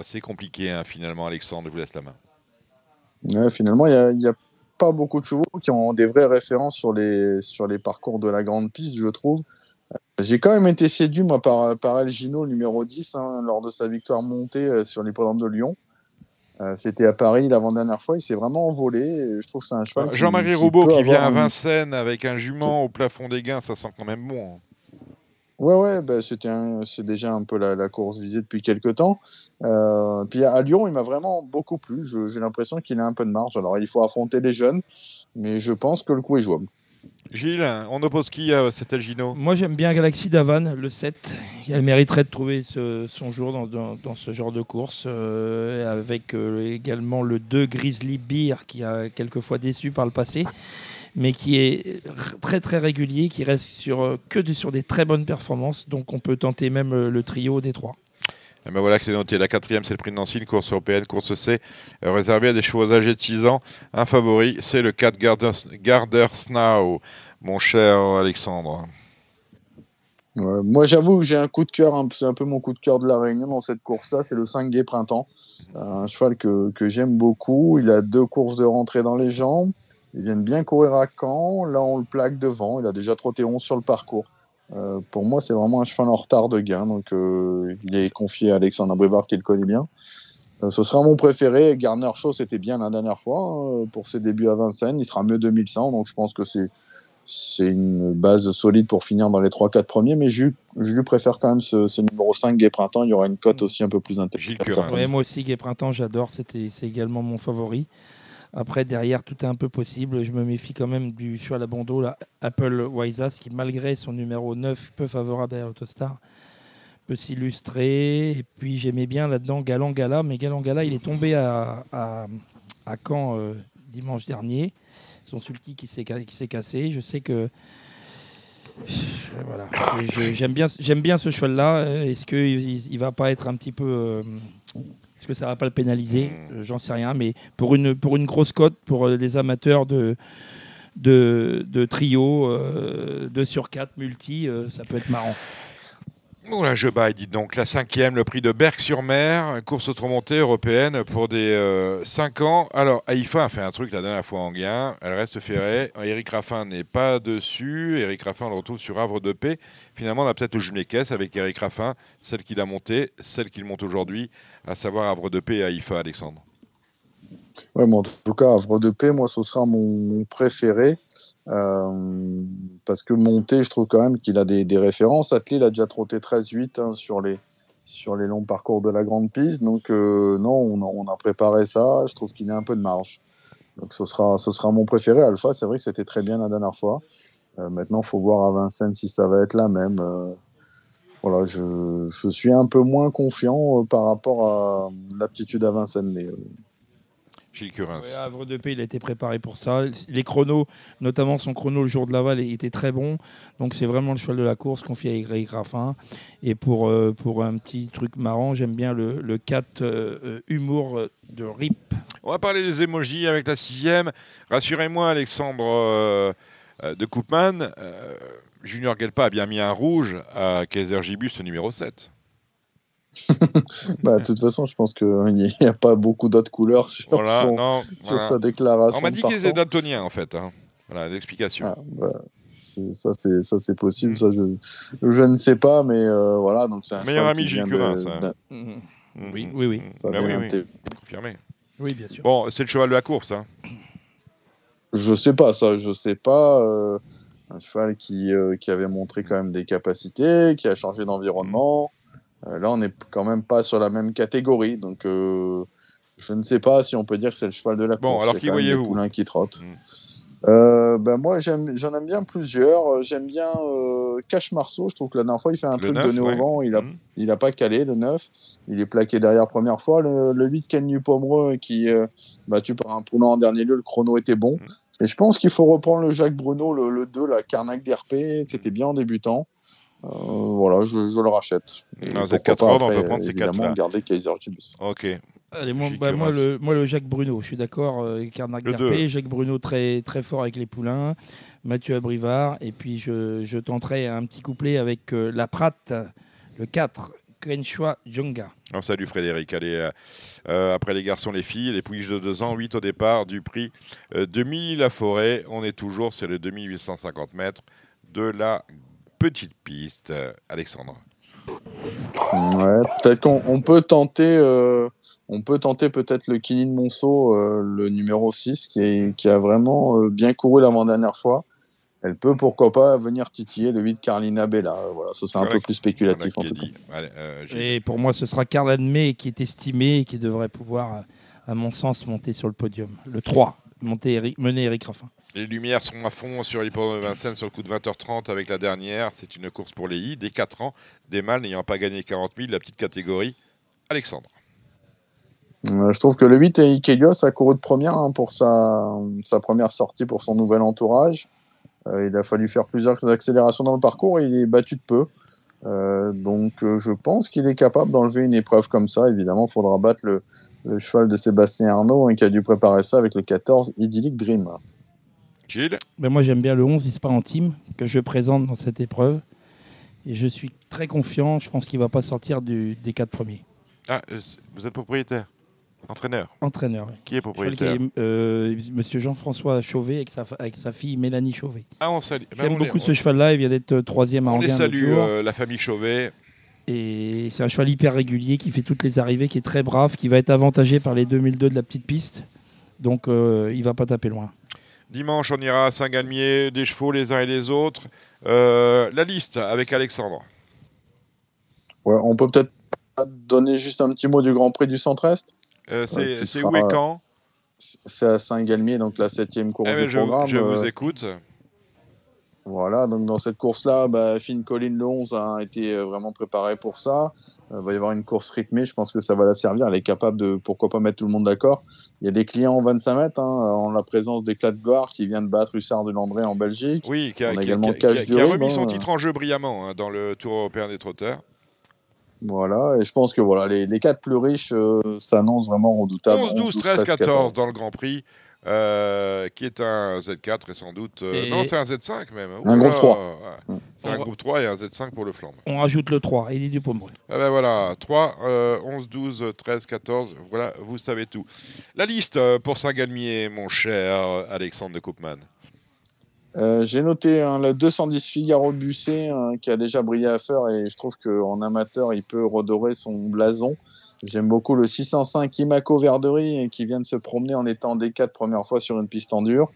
assez compliqué hein, finalement, Alexandre, je vous laisse la main. Ouais, finalement, il n'y a, pas beaucoup de chevaux qui ont des vraies références sur les, sur les parcours de la grande piste, je trouve. Euh, J'ai quand même été séduit, moi, par, par El Gino, numéro 10, hein, lors de sa victoire montée euh, sur l'hippodrome de Lyon. Euh, C'était à Paris l'avant-dernière fois, il s'est vraiment envolé. et je trouve c'est un cheval. qui- Jean-Marie qui Roubaud qui vient à un- Vincennes avec un jument au plafond des gains, ça sent quand même bon. hein. Ouais, ouais, bah, c'était c'est déjà un peu la, la course visée depuis quelques temps. Euh, puis à Lyon, il m'a vraiment beaucoup plu. J'ai l'impression qu'il a un peu de marge. Alors, il faut affronter les jeunes, mais je pense que le coup est jouable. Gilles, on oppose qui à cet Gino Moi, j'aime bien Galaxy Davan, le 7. Elle mériterait de trouver son jour dans, ce genre de course. euh, avec euh, également le 2 Grizzly Beer, qui a quelquefois déçu par le passé, mais qui est très très régulier, qui reste sur, euh, que sur des très bonnes performances. Donc, on peut tenter même le trio des trois. Eh ben voilà que c'est noté. La quatrième, c'est le prix de Nancy, une course européenne, course C, euh, réservée à des chevaux âgés de 6 ans. Un favori, c'est le 4 Garders, Gardersnau, mon cher Alexandre. Moi, j'avoue que j'ai un coup de cœur, c'est un peu mon coup de cœur de la Réunion dans cette course-là, c'est le 5 Gay Printemps. Un cheval que, que j'aime beaucoup. Il a deux courses de rentrée dans les jambes. Il vient de bien courir à Caen. Là, on le plaque devant. Il a déjà trotté 11 sur le parcours. Euh, pour moi, c'est vraiment un cheval en retard de gain. Donc, euh, il est confié à Alexandre Brevard qui le connaît bien. Euh, ce sera mon préféré. Garner Shaw, c'était bien la dernière fois hein, pour ses débuts à Vincennes. Il sera mieux 2100. Donc, je pense que c'est c'est une base solide pour finir dans les 3-4 premiers, mais je, je lui préfère quand même ce, numéro 5 Gay Printemps. Il y aura une cote aussi un peu plus. Ouais, moi aussi, Gay Printemps, j'adore. C'est également mon favori. Après, derrière, tout est un peu possible. Je me méfie quand même du cheval à bandeau, Apple Wisas, qui, malgré son numéro 9, peu favorable derrière l'Autostar, peut s'illustrer. Et puis, j'aimais bien là-dedans Galant Gala, mais Galant Gala, il est tombé à, à, à Caen euh, dimanche dernier. Son sulky qui s'est, cassé. Je sais que. Voilà. Et je- j'aime, bien, bien ce cheval-là. Euh, Est-ce qu'il ne va pas être un petit peu. euh, est-ce que ça va pas le pénaliser Euh, J'en sais rien. Mais pour une, pour une grosse cote, pour euh, les amateurs de, de, de trio, euh, 2 sur 4, multi, euh, ça peut être marrant. Oula, je baille, dites donc. La cinquième, le prix de Berck-sur-Mer, course autre-montée européenne pour des 5 ans. Alors, Haïfa a fait un truc la dernière fois en gain. Elle reste ferrée. Eric Raffin n'est pas dessus. Eric Raffin, on le retrouve sur Havre de Paix. Finalement, on a peut-être le jumelé caisse avec Eric Raffin, celle qu'il a montée, celle qu'il monte aujourd'hui, à savoir Havre de Paix et Haïfa, Alexandre. Ouais, mais en tout cas, Havre de Paix, moi, ce sera mon préféré. Euh, parce que monté, je trouve quand même qu'il a des, références. Athlé, il a déjà trotté 13-8 hein, sur, les, sur les longs parcours de la grande piste. Donc, euh, non, on a, préparé ça. Je trouve qu'il a un peu de marge. Donc, ce sera, ce sera mon préféré. Alpha, c'est vrai que c'était très bien la dernière fois. Euh, maintenant, il faut voir à Vincennes si ça va être la même. Euh, voilà, je, je suis un peu moins confiant par rapport à l'aptitude à Vincennes. Gilles Curins. Ouais, Havre de Paix, il a été préparé pour ça. Les chronos, notamment son chrono le jour de Laval, était très bon. Donc c'est vraiment le cheval de la course confié à Eric Raffin. Et pour, euh, pour un petit truc marrant, j'aime bien le, le 4 euh, euh, humour de RIP. On va parler des émojis avec la sixième. Rassurez-moi, Alexandre euh, de Koopman, Junior Gelpa a bien mis un rouge à Kaiser Gibus, numéro 7. Bah, de toute façon, je pense qu'il n'y a pas beaucoup d'autres couleurs sur, Voilà, son- non. sur voilà. sa déclaration. On m'a dit qu'ils étaient daltoniens, en fait. hein. Voilà l'explication. Ah, bah, c'est- ça, c'est ça, c'est possible. Ça, je, je ne sais pas, mais euh, voilà. Donc, c'est un Meilleur ami Gilles Curin, ça. Mm, Oui, mm, oui, oui. mm. ça Bah oui, oui, confirmé. Oui, bien sûr. Bon, c'est le cheval de la course. Hein. Je sais pas ça, je sais pas. euh, un cheval qui, euh, qui avait montré quand même des capacités, qui a changé d'environnement. Euh, là, on n'est quand même pas sur la même catégorie, donc euh, je ne sais pas si on peut dire que c'est le cheval de la Bon, course. alors Il y a qui voyez-vous? poulains qui trottent. Mm. Euh, ben moi, j'en aime bien plusieurs. J'aime bien euh, Cache Marceau. Je trouve que la dernière fois, il fait un Le truc 9, donné ouais. au vent. Il a, Mm. il a pas calé le 9. Il est plaqué derrière première fois. Le, le 8, Kenny Pomereux, qui euh, battu par un poulain en dernier lieu. Le chrono était bon. Mm. Et je pense qu'il faut reprendre le Jacques Bruno, le, le 2, la Carnac d'RP. C'était bien en débutant. Euh, voilà, je, je le rachète. Dans pas ordres, on après, peut prendre ces évidemment, quatre-là. garder Kaiser Chiefs. Ok. Allez, moi, bah, moi, le, moi, le Jacques Bruno, je suis d'accord. Euh, Carnac Garpé. Jacques Bruno très, très fort avec les poulains, Mathieu Abrivard, et puis je, je tenterai un petit couplet avec euh, la Pratte, le 4, Quenchua Jonga. Oh, salut Frédéric. Allez, euh, après les garçons, les filles, les pouliches de 2 ans, 8 au départ du prix euh, 2000 la forêt. On est toujours sur les 2850 mètres de la petite piste. Euh, Alexandre. Ouais, peut-être qu'on on peut tenter, euh, on peut tenter peut-être le Kilin Monceau, euh, le numéro 6, qui, est- qui a vraiment euh, bien couru l'avant-dernière fois. Elle peut, pourquoi pas, venir titiller le 8 Carlina Bella. Voilà, ça c'est un Voilà peu plus Voilà spéculatif en tout cas. Allez, euh. Et pour moi, ce sera Carl Admet qui est estimé et qui devrait pouvoir, à mon sens, monter sur le podium. Le 3, monter Eric, mener Eric Raffin. Les lumières sont à fond sur l'hippodrome de Vincennes sur le coup de 20h30 avec la dernière. C'est une course pour les I, des 4 ans, des mâles n'ayant pas gagné 40 000, la petite catégorie. Alexandre. Euh, je trouve que le 8 et Ikelios a couru de première hein, pour sa, première sortie pour son nouvel entourage. Euh, il a fallu faire plusieurs accélérations dans le parcours et il est battu de peu. Euh, donc je pense qu'il est capable d'enlever une épreuve comme ça. Évidemment, il faudra battre le, le cheval de Sébastien Arnaud hein, qui a dû préparer ça avec le 14 Idyllic Dream. Gilles Ben moi, j'aime bien le 11 Ispar Team que je présente dans cette épreuve. Et je suis très confiant. Je pense qu'il ne va pas sortir du, des quatre premiers. Ah, euh, vous êtes propriétaire Entraîneur Entraîneur. oui. Qui est qui propriétaire est, euh, Monsieur Jean-François Chauvet avec sa, fa- avec sa fille Mélanie Chauvet. Ah, on salue. ben, J'aime on beaucoup ce cheval-là. Il vient d'être euh, troisième à On les salue, euh, la famille Chauvet. Et c'est un cheval hyper régulier qui fait toutes les arrivées, qui est très brave, qui va être avantagé par les 2002 de la petite piste. Donc il va pas taper loin. Dimanche, on ira à Saint-Galmier, des chevaux les uns et les autres. Euh, la liste avec Alexandre. Ouais, on peut peut-être donner juste un petit mot du Grand Prix du Centre-Est. Euh, c'est où et quand? C'est à Saint-Galmier, donc la septième course Eh ben, du je, programme. je vous Euh, écoute. Voilà, donc dans cette course-là, bah, Finn Collin le 11 a été euh, vraiment préparé pour ça. Il va y avoir une course rythmée, je pense que ça va la servir. Elle est capable de, pourquoi pas, mettre tout le monde d'accord. Il y a des clients en 25 mètres, hein, en la présence d'Éclat de gloire qui vient de battre Hussard de Landré en Belgique. Oui, qui a, on a qui également qui Cash qui a remis son hein. titre en jeu brillamment hein, dans le Tour européen des trotteurs. Voilà, et je pense que voilà, les, les quatre plus riches euh, s'annoncent vraiment redoutables. 11, 12, 13, 14 dans le Grand Prix, euh, qui est un Z4 et sans doute. euh, Et- Non, c'est un Z5 même. Un Ouh groupe là, 3. ouais. Mm. C'est un va- groupe 3 et un Z5 pour le flambe. On rajoute le 3, Eddie Dupomerol. Ah ben voilà, 3, euh, 11, 12, 13, 14, voilà, vous savez tout. La liste euh, pour Saint-Galmier, mon cher Alexandre de Koopman. Euh, J'ai noté hein, le 210 Figaro Busset hein, qui a déjà brillé à faire et je trouve qu'en amateur il peut redorer son blason. J'aime beaucoup le 605 Imako Verdery qui vient de se promener en étant des 4 première fois sur une piste en dur.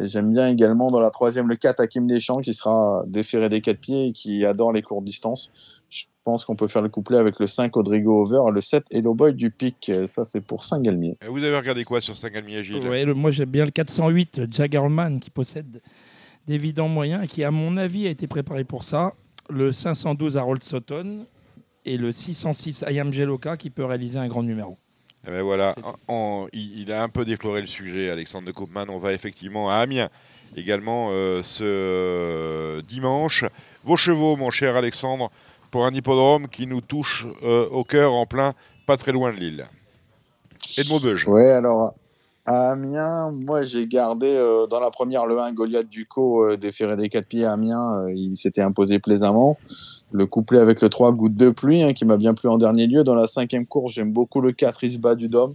Et j'aime bien également dans la troisième le 4 Hakim Deschamps qui sera déféré des 4 pieds et qui adore les courtes distances. Je pense qu'on peut faire le couplet avec le 5 Rodrigo Over et le 7 Hello Boy du Pic. Ça c'est pour Saint-Galmier. Et Vous avez regardé quoi sur Saint-Galmier, Gilles? Ouais, le- moi j'aime bien le 408 le Jaggerman qui possède d'évidents moyens et qui à mon avis a été préparé pour ça. Le 512 Harold Sutton et le 606 Ayam Jeloka qui peut réaliser un grand numéro. Eh ben voilà, il, il a un peu déploré le sujet, Alexandre de Koopman. On va effectivement à Amiens également euh, ce euh, dimanche. Vos chevaux, mon cher Alexandre, pour un hippodrome qui nous touche euh, au cœur en plein, pas très loin de Lille. Et de Maubeuge. Ouais, alors à Amiens, moi j'ai gardé euh, dans la première le 1 Goliath Ducot euh, déféré des 4 pieds à Amiens, euh, il s'était imposé plaisamment. Le couplet avec le 3 Goutte de pluie hein, qui m'a bien plu en dernier lieu. Dans la cinquième course, j'aime beaucoup le 4 Isba du Dôme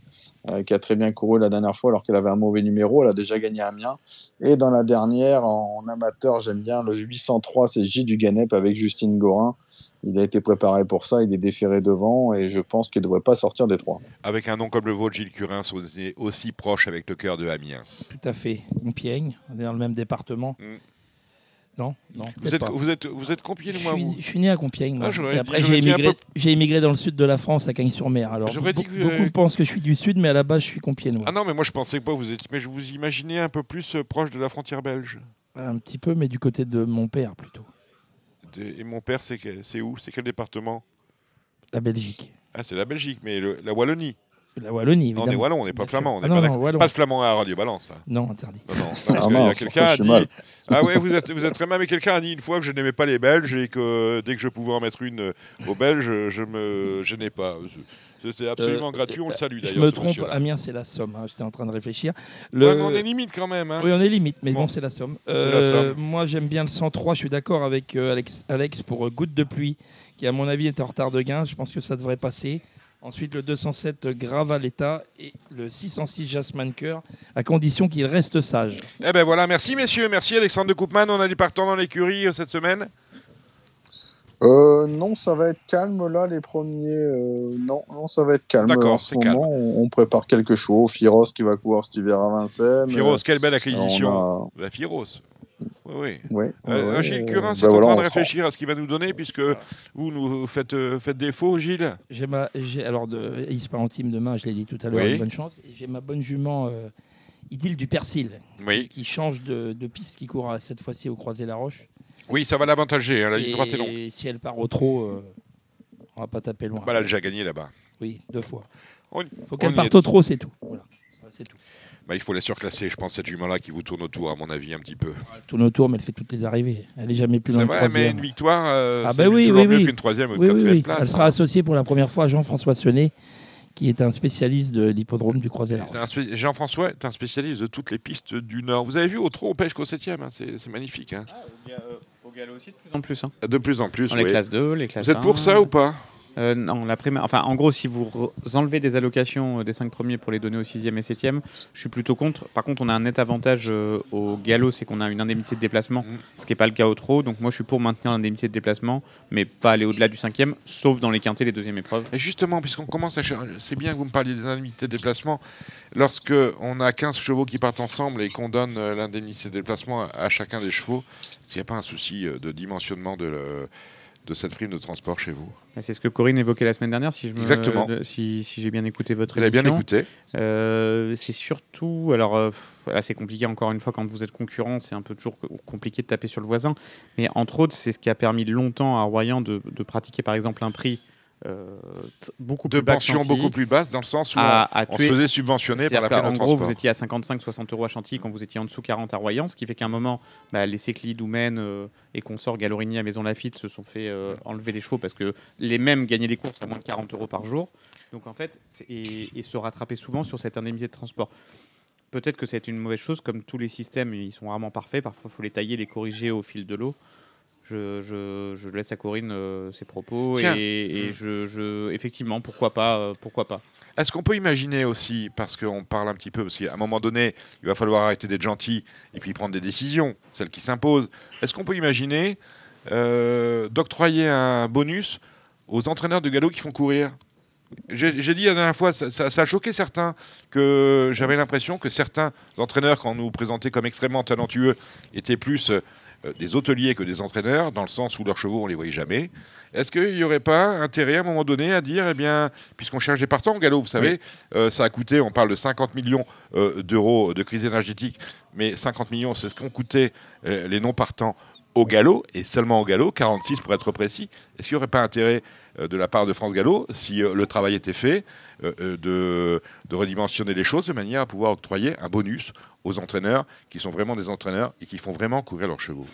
euh, qui a très bien couru la dernière fois alors qu'elle avait un mauvais numéro. Elle a déjà gagné à Amiens. Et dans la dernière, en, en amateur, j'aime bien le 803, c'est J du Ganep avec Justine Gorin. Il a été préparé pour ça, il est déféré devant et je pense qu'il ne devrait pas sortir des trois. Avec un nom comme le vôtre, Gilles Curin, aussi, aussi proche avec le cœur de Amiens. Tout à fait. Compiègne, on est dans le même département. Mm. Non, non. Vous êtes, pas. vous êtes, vous êtes Je suis, vous je suis né à Compiègne. moi. Ah, Et après, j'ai peu- émigré dans le sud de la France, à Cagnes-sur-Mer. Alors, dit que- beaucoup pensent que je suis du sud, mais à la base, je suis compiègnois. Ah non, mais moi je pensais pas, vous êtes, mais je vous imaginais un peu plus euh, proche de la frontière belge. Un petit peu, mais du côté de mon père plutôt. De- Et mon père, c'est où? C'est quel département? La Belgique. Ah, c'est la Belgique, mais le- la Wallonie. La Wallonie, Non, évidemment. on est wallon, on n'est pas flamand. On Ah n'est non, pas, non, de flamand à Radio Balance. hein. Non, interdit. Non, non, non, Ah non, quelqu'un a je dit. mal. Ah ouais, vous êtes, vous êtes très mal, mais quelqu'un a dit une fois que je n'aimais pas les Belges et que dès que je pouvais en mettre une euh, aux Belges, je me gênais pas. C'était absolument Euh, gratuit, on le salue Je d'ailleurs. me ce trompe. Amiens, c'est la Somme. hein, J'étais en train de réfléchir. Le... Ouais, mais on est limite quand même. hein. Oui, on est limite, mais Bon. bon, c'est la Somme. la Euh, Somme. moi, j'aime bien le 103. Je suis d'accord avec euh, Alex, Alex pour euh, Goutte de pluie, qui, à mon avis, est en retard de gain. Je pense que ça devrait passer. Ensuite, le 207 Grave à l'état et le 606 Jasmine Cœur, à condition qu'il reste sage. Eh ben voilà, merci messieurs, merci Alexandre de Koopman. On a du partant dans l'écurie euh, cette semaine. Euh, non, ça va être calme là, les premiers. euh, non, non, ça va être calme. D'accord, En ce c'est calme. moment, on, on prépare quelques chevaux. Firos qui va courir cet hiver à Vincennes. Firos, quelle belle acquisition. a- La Firos. Oui, oui. Ouais, Euh, ouais, Gilles euh, Curin, bah c'est en voilà, train de réfléchir à ce qu'il va nous donner, puisque vous nous faites, euh, faites défaut, Gilles. J'ai ma, j'ai, alors de Isparantime demain, je l'ai dit tout à l'heure, Oui. bonne chance. Et j'ai ma bonne jument euh, Idylle du Persil, Oui, qui change de, de piste, qui court à- cette fois-ci au Croisé-la-Roche. oui, ça va l'avantager. hein, La ligne droite est longue. Et si elle part au trot, euh, on va pas taper loin. Bah, elle a déjà gagné là-bas. Oui, deux fois. On- faut qu'elle parte est. au trot, c'est tout. Voilà. C'est tout. Bah, il faut la surclasser, je pense, cette jument-là qui vous tourne autour, à mon avis, un petit peu. Elle tourne autour, mais elle fait toutes les arrivées. Elle est jamais plus loin de vrai, mais troisième. une victoire, euh, Ah c'est bah oui, toujours oui, mieux oui. qu'une troisième ou Oui, une oui, quatrième oui. place. Elle sera associée pour la première fois à Jean-François Sonnet, qui est un spécialiste de l'hippodrome du un spé- Jean-François est un spécialiste de toutes les pistes du Nord. Vous avez vu, au trot, on pêche qu'au 7 c'est c'est magnifique. hein. au galop aussi de plus en plus. hein. De plus en plus. Dans les oui. classes 2, les classes Vous êtes pour 1. ça ou pas? Euh, non, la. Enfin, en gros, si vous enlevez des allocations euh, des 5 premiers pour les donner au 6e et 7e, je suis plutôt contre. Par contre, on a un net avantage euh, au galop, c'est qu'on a une indemnité de déplacement, Mm. ce qui n'est pas le cas au trot. Donc, moi, je suis pour maintenir l'indemnité de déplacement, mais pas aller au-delà du 5e, sauf dans les quintés, les deuxièmes épreuves. Et justement, puisqu'on commence à c'est bien que vous me parliez des indemnités de déplacement. Lorsque on a 15 chevaux qui partent ensemble et qu'on donne l'indemnité de déplacement à, chacun des chevaux, qu'il n'y a pas un souci de dimensionnement de, le- de cette prime de transport chez vous Et C'est ce que Corinne évoquait la semaine dernière, si, je me- Exactement. de- si, si j'ai bien écouté votre avez bien émission. écouté Euh, c'est surtout, alors euh, c'est compliqué encore une fois quand vous êtes concurrent, c'est un peu toujours co- compliqué de taper sur le voisin. Mais entre autres, c'est ce qui a permis longtemps à Royan de, de pratiquer par exemple un prix beaucoup De plus pensions beaucoup plus basses, dans le sens où à, à on, on se faisait subventionner par la qu'en gros, transport. vous étiez à 55-60 euros à Chantilly quand vous étiez en dessous 40 à Royan, ce qui fait qu'à un moment, bah, les Sécli, Doumen euh, et consorts Galorini à Maison Lafitte se sont fait euh, enlever les chevaux parce que les mêmes gagnaient les courses à moins de 40 euros par jour. Donc en fait, et, et se rattraper souvent sur cette indemnité de transport. Peut-être que c'est une mauvaise chose, comme tous les systèmes, ils sont rarement parfaits. Parfois, il faut les tailler, les corriger au fil de l'eau. Je, je- je laisse à Corinne euh, ses propos Tiens. et, et je, je- effectivement, pourquoi pas, euh, pourquoi pas. Est-ce qu'on peut imaginer aussi, parce qu'on parle un petit peu, parce qu'à un moment donné, il va falloir arrêter d'être gentil et puis prendre des décisions, celles qui s'imposent. Est-ce qu'on peut imaginer euh, d'octroyer un bonus aux entraîneurs de galop qui font courir? J'ai dit la dernière fois, ça, ça- ça a choqué certains, que j'avais l'impression que certains entraîneurs, quand on nous présentait comme extrêmement talentueux, étaient plus des hôteliers que des entraîneurs, dans le sens où leurs chevaux, on les voyait jamais. Est-ce qu'il n'y aurait pas intérêt à un moment donné à dire, eh bien, puisqu'on cherche des partants au galop, vous savez, euh, ça a coûté, on parle de 50 millions euh, d'euros de crise énergétique, mais 50 millions, c'est ce qu'ont coûté euh, les non-partants au galop, et seulement au galop, 46 pour être précis. Est-ce qu'il n'y aurait pas intérêt euh, de la part de France Gallo, si euh, le travail était fait, euh, euh, de, de redimensionner les choses de manière à pouvoir octroyer un bonus aux entraîneurs qui sont vraiment des entraîneurs et qui font vraiment courir leurs chevaux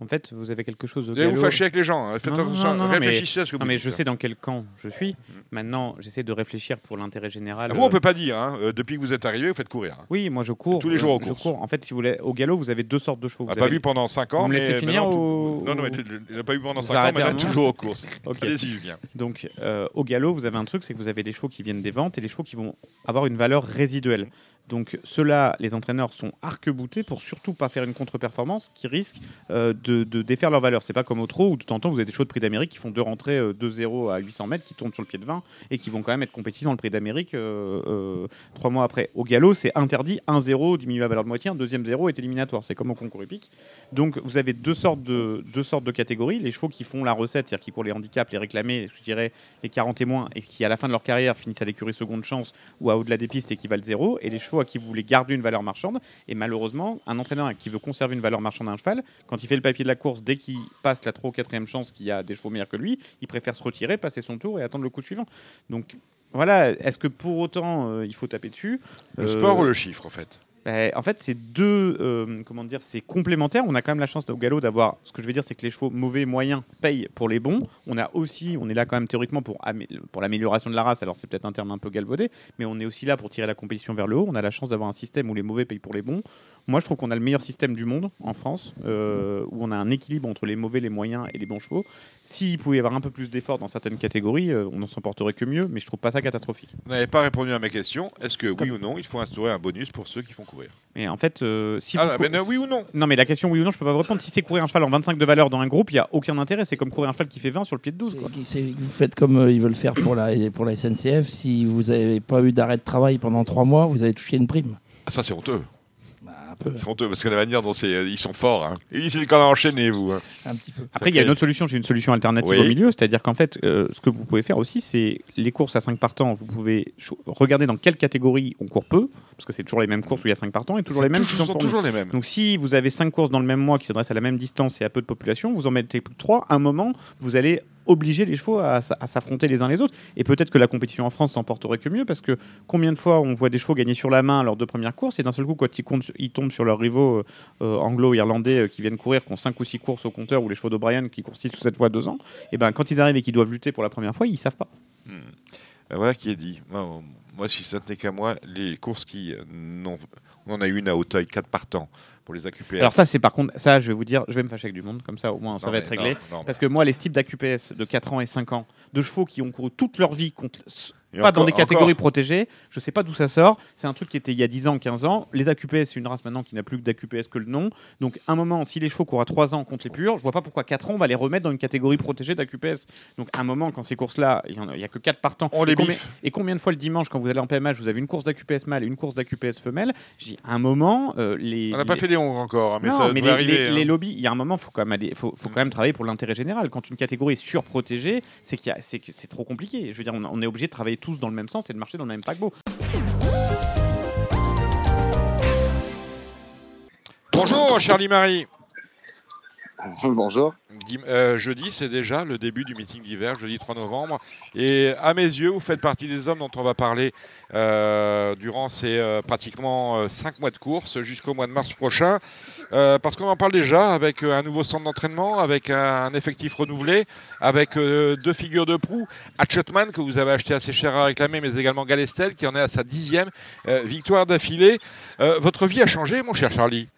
En fait, vous avez quelque chose au Et vous galop- fâchez avec les gens, hein. faites Non, mais- réfléchissez à ce que Non, vous mais dites, je sais dans quel camp je suis. Maintenant, j'essaie de réfléchir pour l'intérêt général. Vous, on Euh, peut pas dire, hein, euh, depuis que vous êtes arrivé, vous faites courir. hein. Oui, moi je cours. Tous les jours je courses. cours. En fait, si vous voulez, au galop, vous avez deux sortes de chevaux. On n'a Vous pas avez- vu pendant 5 ans. Vous me mais laissez finir maintenant, tout- ou- Non, non, mais il n'a pas eu pendant Vous 5 ans, mais là, toujours aux courses. Ok. Allez-y, Julien. Donc, euh, au galop, vous avez un truc, c'est que vous avez des chevaux qui viennent des ventes et des chevaux qui vont avoir une valeur résiduelle. Donc, ceux-là, les entraîneurs sont arc-boutés pour surtout pas faire une contre-performance qui risque euh, de, défaire leur valeur. C'est pas comme au trot où de temps en temps vous avez des chevaux de prix d'Amérique qui font deux rentrées euh, 2-0 à 800 mètres, qui tournent sur le pied de 20 et qui vont quand même être compétitifs dans le prix d'Amérique euh, euh, trois mois après. Au galop, c'est interdit 1-0, diminue la valeur de moitié, un deuxième 0 est éliminatoire. C'est comme au concours épique. Donc, vous avez deux sortes de, deux sortes de catégories. Les chevaux qui font la recette, c'est-à-dire qui courent les handicaps, les réclamés, je dirais les 40 et moins, et qui à la fin de leur carrière finissent à l'écurie seconde chance ou à au-delà des pistes et qui valent zéro, et les chevaux à qui vous voulez garder une valeur marchande. Et malheureusement, un entraîneur qui veut conserver une valeur marchande à un cheval, quand il fait le papier de la course, dès qu'il passe la 3 ou 4 chance qu'il y a des chevaux meilleurs que lui, il préfère se retirer, passer son tour et attendre le coup suivant. Donc voilà, est-ce que pour autant euh, il faut taper dessus? Le Euh, sport ou le chiffre, en fait? Ben, en fait, c'est deux, euh, comment dire, c'est complémentaire. On a quand même la chance au galop d'avoir, ce que je veux dire, c'est que les chevaux mauvais, moyens payent pour les bons. On a aussi, on est là quand même théoriquement pour, pour l'amélioration de la race. Alors c'est peut-être un terme un peu galvaudé, mais on est aussi là pour tirer la compétition vers le haut. On a la chance d'avoir un système où les mauvais payent pour les bons. Moi, je trouve qu'on a le meilleur système du monde en France, euh, où on a un équilibre entre les mauvais, les moyens et les bons chevaux. S'il pouvait y avoir un peu plus d'efforts dans certaines catégories, euh, on n'en s'en porterait que mieux, mais je trouve pas ça catastrophique. Vous n'avez pas répondu à ma question. Est-ce que oui ou non, il faut instaurer un bonus pour ceux qui font courir? Et en fait, euh, si Ah, vous- mais non, oui ou non? Non, mais la question oui ou non, je peux pas vous répondre. Si c'est courir un cheval en 25 de valeur dans un groupe, il y a aucun intérêt. C'est comme courir un cheval qui fait 20 sur le pied de 12. quoi. C'est- c'est- Vous faites comme ils veulent faire pour la, pour la SNCF. Si vous n'avez pas eu d'arrêt de travail pendant trois mois, vous avez touché une prime. Ah, Ça, c'est honteux. Peu. C'est honteux parce que la manière dont c'est, ils sont forts. Hein. Et c'est quand même enchaîné, vous. hein. Un petit peu. Après, il y a une autre solution. J'ai une solution alternative Oui. au milieu, c'est-à-dire qu'en fait, euh, ce que vous pouvez faire aussi, c'est les courses à 5 partants. Vous pouvez regarder dans quelle catégorie on court peu, parce que c'est toujours les mêmes courses où il y a 5 partants et toujours les mêmes qui toujours, sont sont fournies. toujours les mêmes. Donc si vous avez 5 courses dans le même mois qui s'adressent à la même distance et à peu de population, vous en mettez plus que 3, à un moment, vous allez obliger les chevaux à, s'affronter les uns les autres. Et peut-être que la compétition en France s'en porterait que mieux, parce que combien de fois on voit des chevaux gagner sur la main leurs deux premières courses, et d'un seul coup, quand ils, comptent- ils tombent sur leurs rivaux euh, euh, anglo-irlandais euh, qui viennent courir, qui ont 5 ou 6 courses au compteur, ou les chevaux d'O'Brien qui courent 6 ou 7 fois 2 ans, et ben quand ils arrivent et qu'ils doivent lutter pour la première fois, ils savent pas. Ben voilà qui est dit. Moi, moi, si ça tenait qu'à moi, les courses qui n'ont. On en a une à Auteuil, 4 partants pour les AQPS. Alors ça, c'est par contre, ça, je vais vous dire, je vais me fâcher avec du monde, comme ça au moins ça Non, va être réglé. non, non, Parce que moi, les types d'AQPS de 4 ans et 5 ans, de chevaux qui ont couru toute leur vie contre Et pas dans des catégories encore- protégées. Je sais pas d'où ça sort. C'est un truc qui était il y a 10 ans, 15 ans. Les AQPS, c'est une race maintenant qui n'a plus d'AQPS que le nom. Donc, un moment, si les chevaux courent à 3 ans contre les purs, je vois pas pourquoi 4 ans, on va les remettre dans une catégorie protégée d'AQPS. Donc, un moment, quand ces courses-là, il y, il y a que 4 partants. On les et, combien, biffe. et combien de fois le dimanche, quand vous allez en PMH, vous avez une course d'AQPS mâle et une course d'AQPS femelle à un moment, euh, les. On n'a pas fait les 11 encore, hein, mais non, ça mais les, arriver. les- hein. les lobbies, il y a un moment, faut quand même aller, faut, faut quand même travailler pour l'intérêt général. Quand une catégorie est surprotégée, c'est que c'est trop compliqué. Je veux dire, on, on est obligé de travailler tous dans le même sens et de marcher dans le même paquebot. Bonjour, Charlie Marie. Bonjour. Euh, jeudi, c'est déjà le début du meeting d'hiver, jeudi 3 novembre. Et à mes yeux, vous faites partie des hommes dont on va parler euh, durant ces euh, pratiquement 5 mois de course jusqu'au mois de mars prochain. Parce qu'on en parle déjà avec un nouveau centre d'entraînement, avec un effectif renouvelé, avec deux figures de proue. Hatchetman, que vous avez acheté assez cher à réclamer, mais également Galestel, qui en est à sa dixième victoire d'affilée. Votre vie a changé, mon cher Charlie?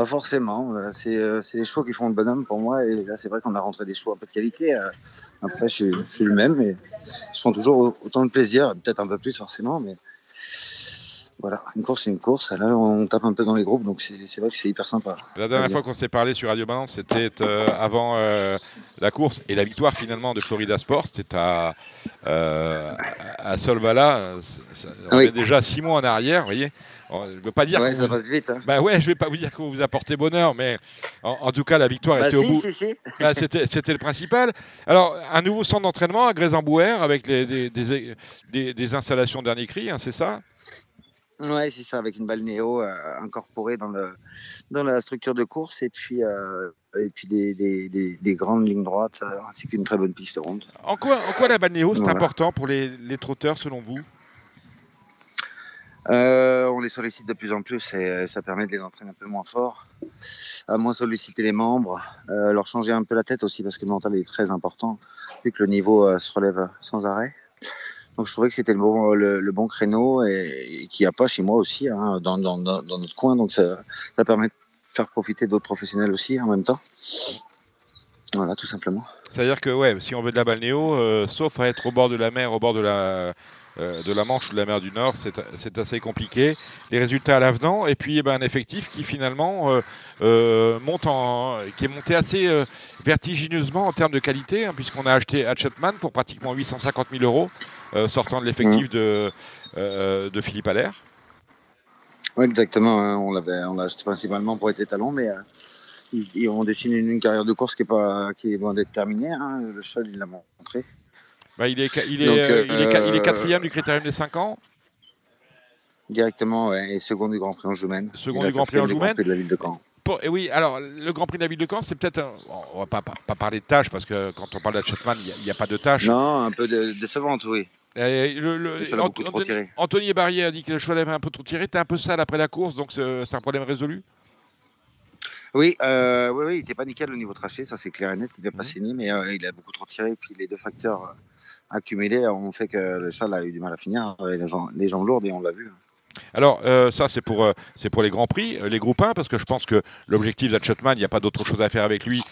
Pas forcément. euh, C'est euh, c'est les chevaux qui font le bonhomme pour moi. Et là, c'est vrai qu'on a rentré des chevaux un peu de qualité. euh, Après, je, suis- je suis le même. Et ils font toujours au- autant de plaisir. Peut-être un peu plus forcément. Mais voilà, une course, c'est une course. Là, on tape un peu dans les groupes. Donc, c'est vrai que c'est hyper sympa. La dernière fois qu'on s'est parlé sur Radio Balance, c'était euh, avant euh, la course et la victoire finalement de Florida Sport. C'était à, euh, à Solvala. c'est- c'est- On Oui. est déjà six mois en arrière, vous voyez. Je ne veux pas dire. Ouais, ça vous- passe vite. Hein. Bah ouais, je vais pas vous dire qu'on vous apportez bonheur, mais en, en tout cas, la victoire Bah, était au bout. si, si. Bah, c'était, le principal. Alors, un nouveau centre d'entraînement à Grésambouer avec les- des, des- des- des installations dernier cri, hein, c'est ça? Ouais, c'est ça, avec une balle néo euh, incorporée dans, le, dans la structure de course. Et puis, euh, et puis des, des, des, des grandes lignes droites, euh, ainsi qu'une très bonne piste ronde. en quoi, en quoi la balnéo, c'est Voilà. important pour les, les trotteurs selon vous? Euh, on les sollicite de plus en plus et ça permet de les entraîner un peu moins fort, à moins solliciter les membres, euh, leur changer un peu la tête aussi parce que le mental est très important vu que le niveau euh, se relève sans arrêt. Donc je trouvais que c'était le bon, bon créneau et, et qu'il n'y a pas chez moi aussi hein, dans, notre coin. Donc ça, permet de faire profiter d'autres professionnels aussi en même temps. Voilà, tout simplement. C'est-à-dire que ouais, si on veut de la balnéo, euh, sauf à être au bord de la mer, au bord de la, euh, Manche ou de la mer du Nord, c'est assez compliqué. Les résultats à l'avenant, et puis eh ben, un effectif qui finalement euh, euh, monte qui est monté assez euh, vertigineusement en termes de qualité, hein, puisqu'on a acheté Hatchetman pour pratiquement 850 000 euros, euh, sortant de l'effectif de, euh, de Philippe Allaire. Oui, exactement. hein, On l'avait, on l'a acheté principalement pour être étalon, mais euh, ils, ils ont dessiné une, carrière de course qui est pas, qui est loin d'être terminée. hein. Le cheval, il l'a montré. Bah, il, est, il, est, Donc, euh, il, est, qua- il est euh, quatrième du critérium des 5 ans. Directement, ouais, et second du Grand Prix en Joumène. Second du Grand Prix en Joumène. De la ville de Caen. Pour- et oui, alors le Grand Prix de la ville de Caen, c'est peut-être. un- bon, on va pas, pas, pas parler de tâches parce que quand on parle d'Hatchetman, il n'y a, pas de tâches. Non, un peu de, décevante, oui. Euh, le- le- Ant- trop Anthony, tiré. Anthony Barrier a dit que le cheval avait un peu trop tiré. T'es un peu sale après la course, donc c'est un problème résolu? Oui, euh, oui, oui, il était pas nickel au niveau tracé, ça c'est clair et net. Il Mhm. n'est pas saigné, mais euh, il a beaucoup trop tiré. Puis les deux facteurs euh, accumulés ont fait que le cheval a eu du mal à finir. Les jambes, les jambes lourdes, et on l'a vu. Alors euh, ça c'est pour, euh, c'est pour les grands prix, euh, les groupes 1, parce que je pense que l'objectif d'Hatchetman, il n'y a pas d'autre chose à faire avec lui,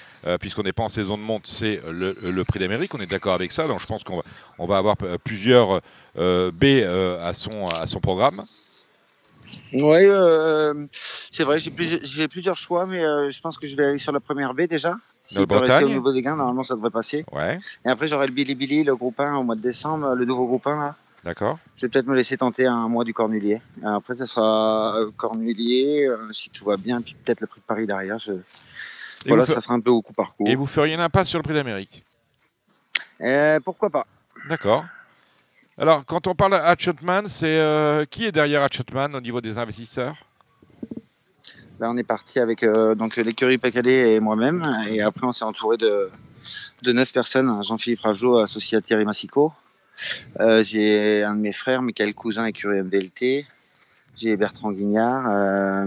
puisqu'on n'est pas en saison de monte, c'est le, le prix d'Amérique. On est d'accord avec ça. Donc je pense qu'on va, on va avoir plusieurs B à, son, à son programme. Oui, c'est vrai, j'ai plusieurs, j'ai plusieurs choix, mais je pense que je vais aller sur la première B déjà. Rester Bretagne Au niveau des gains, normalement ça devrait passer. Ouais, Et après j'aurai le Billy Billy, le groupe 1 au mois de décembre, le nouveau groupe 1 là. D'accord. Je vais peut-être me laisser tenter un mois du Cornulier. Après, ça sera euh, Cornulier, euh, si tout va bien, puis peut-être le prix de Paris derrière. Je... Voilà, ça sera un peu au coup par coup. Et vous feriez une impasse sur le prix d'Amérique? Euh, pourquoi pas D'accord. Alors, quand on parle à Chutman, c'est euh, qui est derrière Chutman au niveau des investisseurs? Là, on est parti avec euh, donc l'écurie Pacadé et moi-même. Et après, on s'est entouré de, de neuf personnes. Jean-Philippe Ravjo, associé à Thierry Massico. Euh, j'ai un de mes frères, Michael Cousin, écurie MDLT. J'ai Bertrand Guignard, euh,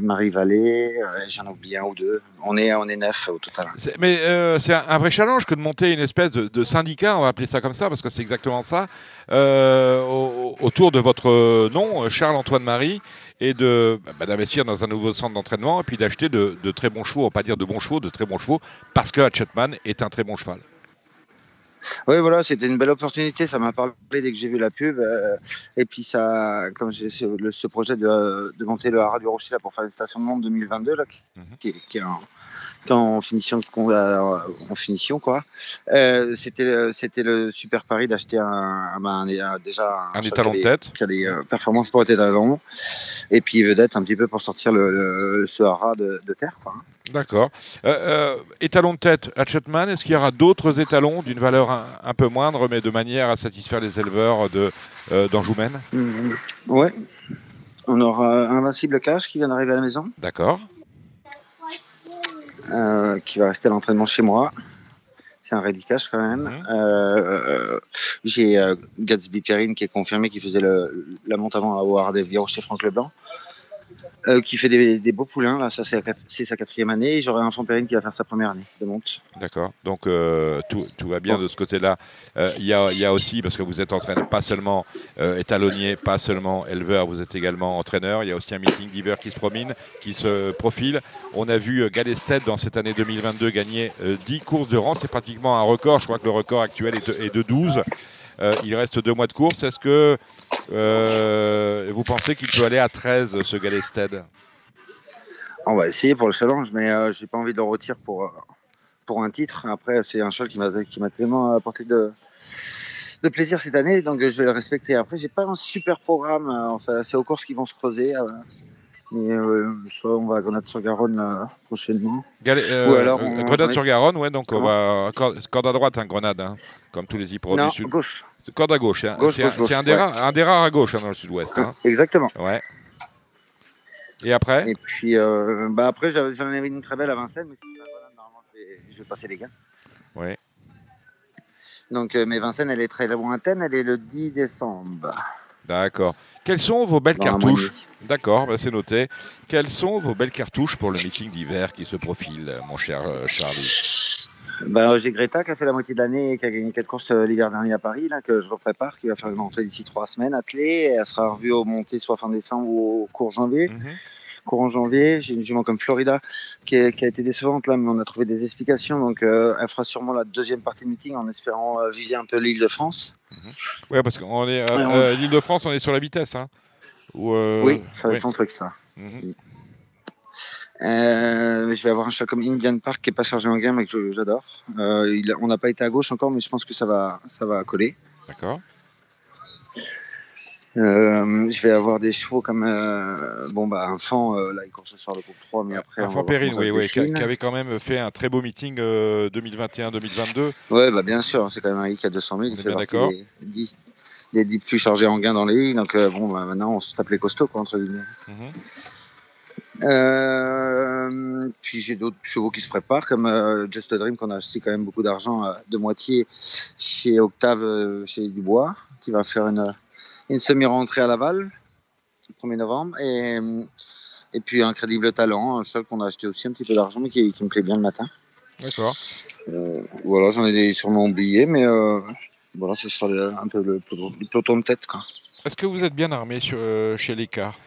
Marie Vallée, euh, j'en ai oublié un ou deux. On est, on est neuf au total. Mais euh, c'est un, vrai challenge que de monter une espèce de, syndicat, on va appeler ça comme ça, parce que c'est exactement ça, euh, au- autour de votre nom, Charles-Antoine Marie, et de bah, d'investir dans un nouveau centre d'entraînement, et puis d'acheter de, de très bons chevaux, on va pas dire de bons chevaux, de très bons chevaux, parce que Hatchetman est un très bon cheval. Oui, voilà, c'était une belle opportunité. Ça m'a parlé dès que j'ai vu la pub. euh, et puis, ça, comme j'ai ce, ce projet de, de monter le Haras du Rocher là, pour faire une station de monde 2022, là, qui, Mhm. qui est, qui est en, finition, en finition quoi. Euh, c'était, le- c'était le super pari d'acheter un, un- un- un- déjà Un étalon qui de des- tête. qui a des euh, performances pour être étalon. Et puis, vedette un petit peu pour sortir le, le- ce haras de, de terre. Quoi. D'accord. Euh, euh, étalon de tête, Hatchetman, est-ce qu'il y aura d'autres étalons d'une valeur un, un peu moindre, mais de manière à satisfaire les éleveurs de, euh, d'Anjoumen Mhm. Ouais. On aura Invincible Cash qui vient d'arriver à la maison. D'accord. euh, qui va rester à l'entraînement chez moi. C'est un ready cash quand même. Euh, J'ai euh, Gatsby Perrine qui est confirmé, qui faisait le, la monte avant à Howard des Viro chez Franck Leblanc. Euh, qui fait des, beaux poulains, là, ça c'est sa quatrième année. J'aurai un Perrine qui va faire sa première année de monte. D'accord. Donc euh, tout, va bien de ce côté-là. Euh, Il y, a, aussi, parce que vous êtes entraîneur, pas seulement étalonnier, pas seulement éleveur, vous êtes également entraîneur. Il y a aussi un meeting d'hiver qui se promine, qui se profile. On a vu Galested dans cette année 2022 gagner euh, 10 courses de rang. C'est pratiquement un record. Je crois que le record actuel est de, est de 12. Euh, il reste deux mois de course. Est-ce que euh, vous pensez qu'il peut aller à 13, ce Galested On va essayer pour le challenge, mais euh, j'ai pas envie de le retirer pour, euh, un titre. Après, c'est un cheval qui m'a tellement apporté de, de plaisir cette année, donc je vais le respecter. Après, j'ai pas un super programme. C'est aux courses qui vont se creuser. Mais euh, soit on va à Grenade-sur-Garonne prochainement. Euh, Ou alors, euh, on- Grenade ouais. sur Garonne, ouais, donc on va corde, corde à droite, hein, Grenade, hein, comme tous les non, du sud. gauche. Corde à gauche, c'est un, Gauche, c'est un- ouais. rares, un des rares à gauche hein, dans le sud-ouest. hein. Exactement. Ouais. Et après? Et puis, euh, bah après, j'en avais une très belle à Vincennes, mais c'est la Grenade, normalement, je vais, je vais passer les gars. Ouais. Donc, mais Vincennes, elle est très lointaine, elle est le 10 décembre. D'accord. Quelles sont vos belles cartouches. D'accord, bah, c'est noté. Quelles sont vos belles cartouches pour le meeting d'hiver qui se profile, mon cher euh, Charlie? Bah, j'ai Greta qui a fait la moitié de l'année et qui a gagné quatre courses euh, l'hiver dernier à Paris, là, que je reprépare, qui va faire une montée d'ici trois semaines attelée. Elle sera revue au montée soit fin décembre ou au cours janvier. Mhm. Courant janvier, j'ai une jument comme Florida qui, est- qui a été décevante là, mais on a trouvé des explications. Donc, euh, elle fera sûrement la deuxième partie du meeting en espérant euh, viser un peu l'île de France. Ouais, parce qu'on est euh, l'île de France, on est sur la vitesse. Hein. Ou, oui, ça va être son truc, ça. Mhm. Je vais avoir un cheval comme Indian Park qui est pas chargé en gamme et que j'adore. On n'a pas été à gauche encore, mais je pense que ça va, ça va coller. D'accord. Euh, je vais avoir des chevaux comme euh, bon bah un fan euh, là il court ce soir le groupe 3 mais après Périne, comment ça oui, oui, qui, avait quand même fait un très beau meeting euh, 2021-2022. ouais bah bien sûr c'est quand même un I qui a 200 000 On il est fait bien partie d'accord. des 10, des 10 plus chargés en gain dans les ligues donc euh, bon bah, maintenant on se tape les costauds quoi entre guillemets Mhm. euh, puis j'ai d'autres chevaux qui se préparent comme euh, Just a Dream qu'on a acheté quand même beaucoup d'argent euh, de moitié chez Octave euh, chez Dubois qui va faire une, une semi-rentrée à Laval le 1er novembre et et puis un crédible talent, un cheval qu'on a acheté aussi un petit peu d'argent, mais qui, qui me plaît bien le matin. D'accord. Euh, voilà, j'en ai sûrement oubliés, mais euh, voilà, ce sera un peu le peloton, le peloton de tête. Est-ce que vous êtes bien armé sur, euh, chez l'écart?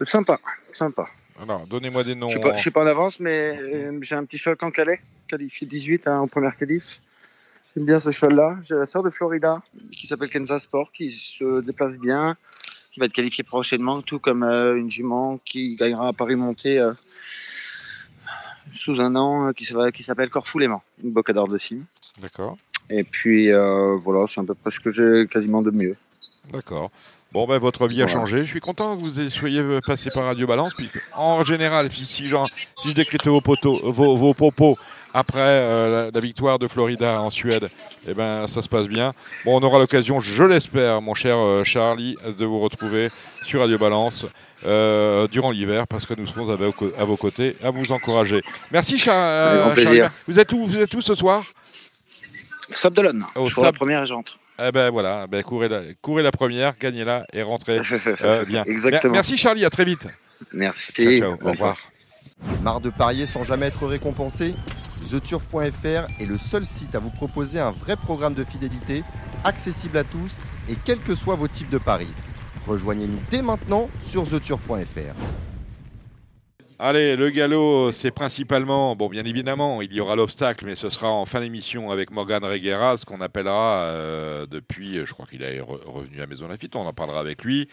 Sympa, sympa. Alors, donnez-moi des noms. Je ne suis, pas- en avance, mais euh, j'ai un petit cheval Cancalais, qualifié 18 hein, en première qualif. J'aime bien ce cheval-là. J'ai la sœur de Florida, qui s'appelle Kansas Sport, qui se déplace bien, qui va être qualifiée prochainement, tout comme euh, une jument qui gagnera à Paris Montée euh, sous un an, euh, qui, s'appelle- qui s'appelle Corfou Léman, une bocador de cime. D'accord. Et puis euh, voilà, c'est à peu près ce que j'ai quasiment de mieux. D'accord. Bon, ben, votre vie a Voilà. changé. Je suis content que vous soyez passé par Radio Balance. Puis, en général, si, si, j'en- si je décrypte vos, poteaux, vos, vos propos après euh, la, la victoire de Florida en Suède, eh ben, ça se passe bien. Bon, on aura l'occasion, je l'espère, mon cher euh, Charlie, de vous retrouver sur Radio Balance euh, durant l'hiver parce que nous serons à vos, co- à vos côtés à vous encourager. Merci, Char- euh. Charlie. Vous êtes où, vous êtes où ce soir? Sable d'Olonne. Au je fais la Sable. première et j'entre. Eh ben voilà, ben, courez, la, courez la première, gagnez-la et rentrez euh, bien. Exactement. Mer- Merci Charlie, à très vite. Merci. Ciao, ciao, au revoir. Marre de parier sans jamais être récompensé? TheTurf.fr est le seul site à vous proposer un vrai programme de fidélité, accessible à tous et quels que soient vos types de paris. Rejoignez-nous dès maintenant sur TheTurf.fr. Allez, le galop, c'est principalement, bon, bien évidemment, il y aura l'obstacle, mais ce sera en fin d'émission avec Morgan Regueras, qu'on appellera euh, depuis, je crois qu'il est re- revenu à Maison Lafitte, on en parlera avec lui.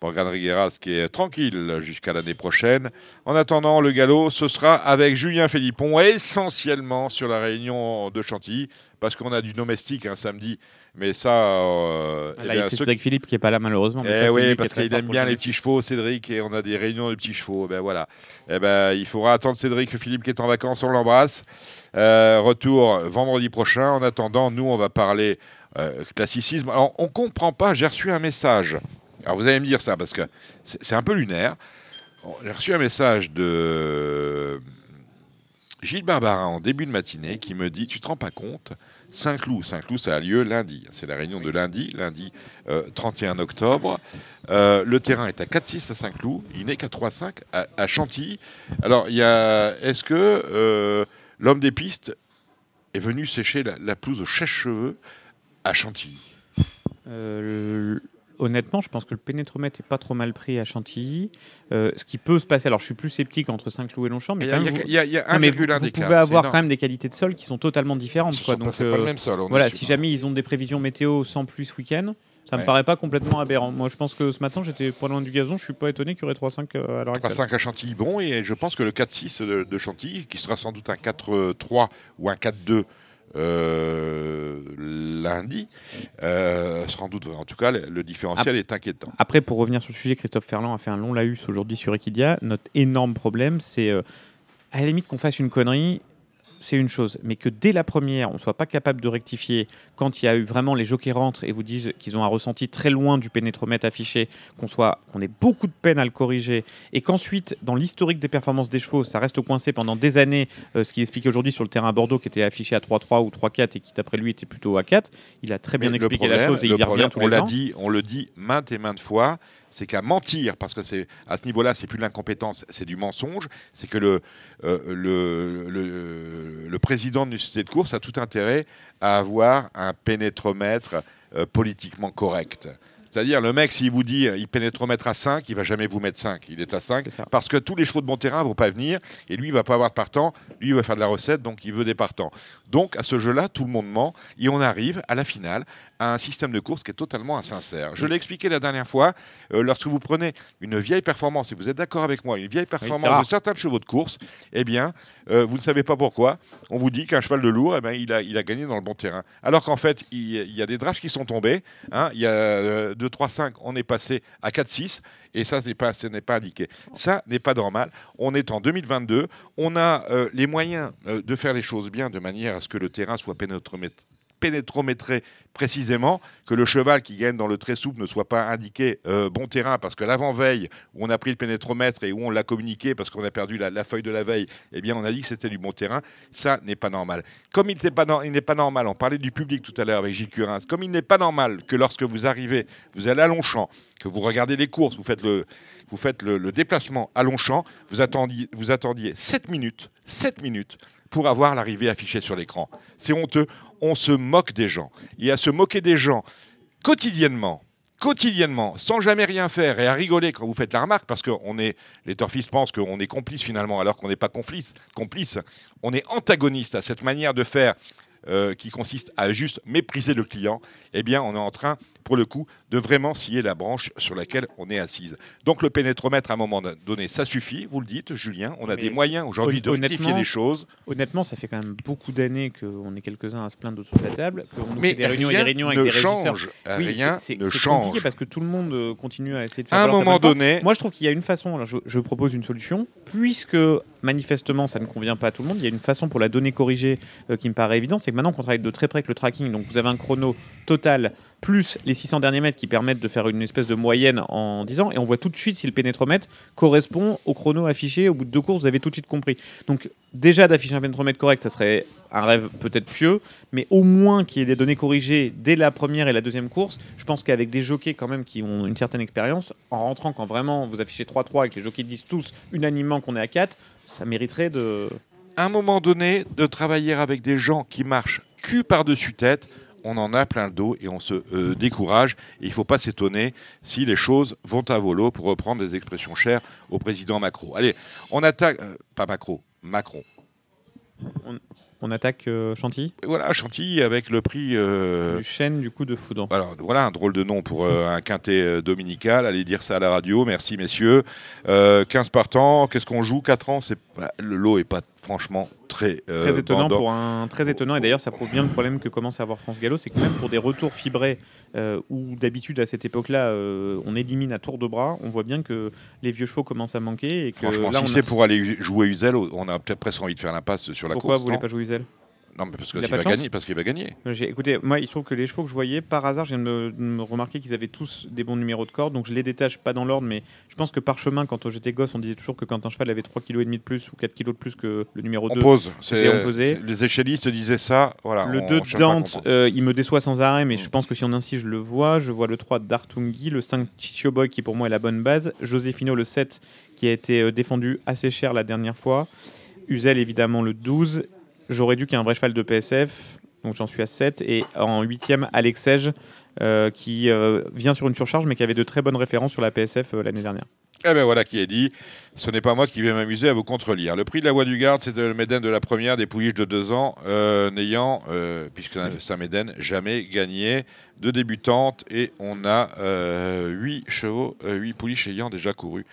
Morgan Regueras qui est tranquille jusqu'à l'année prochaine. En attendant, le galop, ce sera avec Julien Philippon, essentiellement sur la réunion de Chantilly, parce qu'on a du domestique un samedi, mais ça... euh, eh Là, bien, c'est Cédric Philippe qui est pas là malheureusement. mais eh ça, oui, parce qu'il aime bien le les petits chevaux, Cédric, et on a des réunions de petits chevaux. Ben voilà. Eh ben, il faudra attendre Cédric Philippe qui est en vacances, on l'embrasse. Euh, retour vendredi prochain. En attendant, nous, on va parler euh, classicisme. Alors, on comprend pas. J'ai reçu un message. Alors, vous allez me dire ça parce que c'est un peu lunaire. J'ai reçu un message de Gilles Barbarin en début de matinée qui me dit Tu te rends pas compte Saint-Cloud, Saint-Cloud, ça a lieu lundi. C'est la réunion de lundi, lundi euh, 31 octobre. Euh, le terrain est à 4-6 à Saint-Cloud. Il n'est qu'à 3-5 à, Chantilly. Alors, il est-ce que euh, l'homme des pistes est venu sécher la, la pelouse aux chèche-cheveux à Chantilly? Euh, honnêtement, je pense que le pénétromètre est pas trop mal pris à Chantilly. Euh, ce qui peut se passer, alors je suis plus sceptique entre Saint-Cloud et Longchamp, mais, Il y a, vous, y a- y a non, mais vous, 1,1 vous pouvez avoir quand même des qualités de sol qui sont totalement différentes. Quoi. Donc, pas- c'est pas le euh, même sol. voilà, si jamais ils ont des prévisions météo sans pluie ce week-end, ça Ouais. me paraît pas complètement aberrant. Moi, je pense que ce matin, j'étais pas loin du gazon. Je suis pas étonné qu'il y aurait 3-5 à l'heure actuelle. 3-5 à Chantilly, bon, et je pense que le 4-6 de, de Chantilly, qui sera sans doute un 4-3 ou un 4-2 euh, lundi, euh, sans doute. En tout cas, le, différentiel est inquiétant. Après, pour revenir sur le sujet, Christophe Ferland a fait un long laïus aujourd'hui sur Equidia. Notre énorme problème, c'est euh, à la limite qu'on fasse une connerie, c'est une chose, mais que dès la première, on soit pas capable de rectifier quand il y a eu vraiment les jockeys rentrent et vous disent qu'ils ont un ressenti très loin du pénétromètre affiché, qu'on soit, qu'on ait beaucoup de peine à le corriger, et qu'ensuite, dans l'historique des performances des chevaux, ça reste coincé pendant des années, euh, ce qu'il expliquait aujourd'hui sur le terrain à Bordeaux, qui était affiché à 3-3 ou 3-4 et qui, d'après lui, était plutôt à 4. Il a très bien Mais expliqué la chose et il y problème, revient tous on les ans. dit, on le dit maintes et maintes fois, c'est qu'à mentir, parce que c'est à ce niveau-là, c'est plus de l'incompétence, c'est du mensonge. C'est que le, euh, le, le, le président d'une société de course a tout intérêt à avoir un pénétromètre euh, politiquement correct. C'est-à-dire, le mec, s'il vous dit euh, il pénétromètre à 5, il va jamais vous mettre 5. Il est à 5 C'est ça. parce que tous les chevaux de bon terrain ne vont pas venir et lui, il va pas avoir de partant. Lui, il va faire de la recette, donc il veut des partants. Donc, à ce jeu-là, tout le monde ment et on arrive à la finale à un système de course qui est totalement insincère. Je l'ai expliqué la dernière fois, euh, lorsque vous prenez une vieille performance, et vous êtes d'accord avec moi, une vieille performance de certains chevaux de course, eh bien, euh, vous ne savez pas pourquoi, on vous dit qu'un cheval de lourd, eh ben, il, a, il a gagné dans le bon terrain. Alors qu'en fait, il, il y a des draches qui sont tombés, hein, il y a euh, 2, 3, 5, on est passé à 4, 6, et ça, ce n'est pas, pas indiqué. Ça n'est pas normal. On est en 2022, on a euh, les moyens de faire les choses bien de manière à ce que le terrain soit pénétromètre- pénétrométré précisément, que le cheval qui gagne dans le très souple ne soit pas indiqué euh, bon terrain, parce que l'avant-veille, où on a pris le pénétromètre et où on l'a communiqué parce qu'on a perdu la, feuille de la veille, eh bien on a dit que c'était du bon terrain, ça n'est pas normal. Comme il n'est pas, normal, on parlait du public tout à l'heure avec Gilles Curins, comme il n'est pas normal que lorsque vous arrivez, vous allez à Longchamp, que vous regardez les courses, vous faites le déplacement à Longchamp, vous attendiez, vous attendiez 7 minutes, 7 minutes pour avoir l'arrivée affichée sur l'écran. C'est honteux, on se moque des gens. Et à se moquer des gens quotidiennement, quotidiennement, sans jamais rien faire et à rigoler quand vous faites la remarque, parce que est, les turfistes pensent qu'on est complice finalement, alors qu'on n'est pas complice, complice. On est antagoniste à cette manière de faire euh, qui consiste à juste mépriser le client, eh bien, on est en train, pour le coup, de vraiment scier la branche sur laquelle on est assise. Donc, le pénétromètre, à un moment donné, ça suffit, vous le dites, Julien. On a Mais des moyens aujourd'hui de rectifier les choses. Honnêtement, ça fait quand même beaucoup d'années qu'on est quelques-uns à se plaindre autour de la table, qu'on nous Mais fait des réunions et des réunions avec ne des régisseurs. change. Oui, rien c'est- c'est- ne c'est change. compliqué parce que tout le monde euh, continue à essayer de faire À un moment donné, Moi, je trouve qu'il y a une façon. Alors, je, je propose une solution, puisque manifestement, ça ne convient pas à tout le monde. Il y a une façon pour la donnée corrigée euh, qui me paraît évidente, c'est que maintenant qu'on travaille de très près avec le tracking, donc vous avez un chrono total plus les 600 derniers mètres qui permettent de faire une espèce de moyenne en 10 ans, et on voit tout de suite si le pénétromètre correspond au chrono affiché au bout de deux courses. Vous avez tout de suite compris. Donc déjà d'afficher un pénétromètre correct, ça serait un rêve peut-être pieux, mais au moins qu'il y ait des données corrigées dès la première et la deuxième course. Je pense qu'avec des jockeys quand même qui ont une certaine expérience, en rentrant quand vraiment vous affichez 3-3 et que les jockeys disent tous unanimement qu'on est à 4, ça mériterait de... à un moment donné, de travailler avec des gens qui marchent cul par-dessus tête, on en a plein le dos et on se euh, décourage. Et il ne faut pas s'étonner si les choses vont à volo, pour reprendre des expressions chères au président Macron. Allez, on attaque, euh, pas Macron, Macron. On attaque euh, Chantilly? Voilà, Chantilly avec le prix. euh, du chêne du coup de foudre. alors, voilà un drôle de nom pour euh, un quintet dominical. Allez dire ça à la radio. Merci, messieurs. Euh, 15 partants. Qu'est-ce qu'on joue? 4 ans. C'est Le lot est pas franchement très. euh, Très étonnant bandant. pour un très étonnant et d'ailleurs ça prouve bien le problème que commence à avoir France Gallo, c'est que même pour des retours fibrés euh, où d'habitude à cette époque-là euh, on élimine à tour de bras, on voit bien que les vieux chevaux commencent à manquer et que Franchement, là si a- c'est pour aller jouer Uzel, on a peut-être presque envie de faire l'impasse sur la pourquoi course. vous voulez pas jouer Uzel? Non, mais parce qu'il va gagner. Parce qu'il va gagner. J'ai écoutez, moi il se trouve que les chevaux que je voyais par hasard, je viens de me, de me remarquer qu'ils avaient tous des bons numéros de corde, donc je les détache pas dans l'ordre, mais je pense que par chemin quand j'étais gosse, on disait toujours que quand un cheval avait 3 kg de plus ou 4 kg de plus que le numéro On 2 pose. c'était c'est- Les échellistes disaient ça. Voilà. Le on 2 cherche pas à Dante, euh, il me déçoit sans arrêt, mais Mm. je pense que si on insiste, je le vois. Je vois le 3 Dartungi, le 5 Chicho Boy qui pour moi est la bonne base. Josefino, le 7 qui a été euh, défendu assez cher la dernière fois. Uzel, évidemment, le 12. J'aurais dû qu'il y ait un vrai cheval de PSF, donc j'en suis à 7. Et en 8ème, Alex Sege, euh, qui euh, vient sur une surcharge, mais qui avait de très bonnes références sur la PSF euh, l'année dernière. Eh bien voilà qui est dit. Ce n'est pas moi qui vais m'amuser à vous contrelire. Le prix de la voie du garde, c'est le Méden de la première des pouliches de deux ans, n'ayant, puisque c'est un Méden, jamais gagné de débutante. Et on a 8 chevaux, 8 pouliches ayant déjà couru.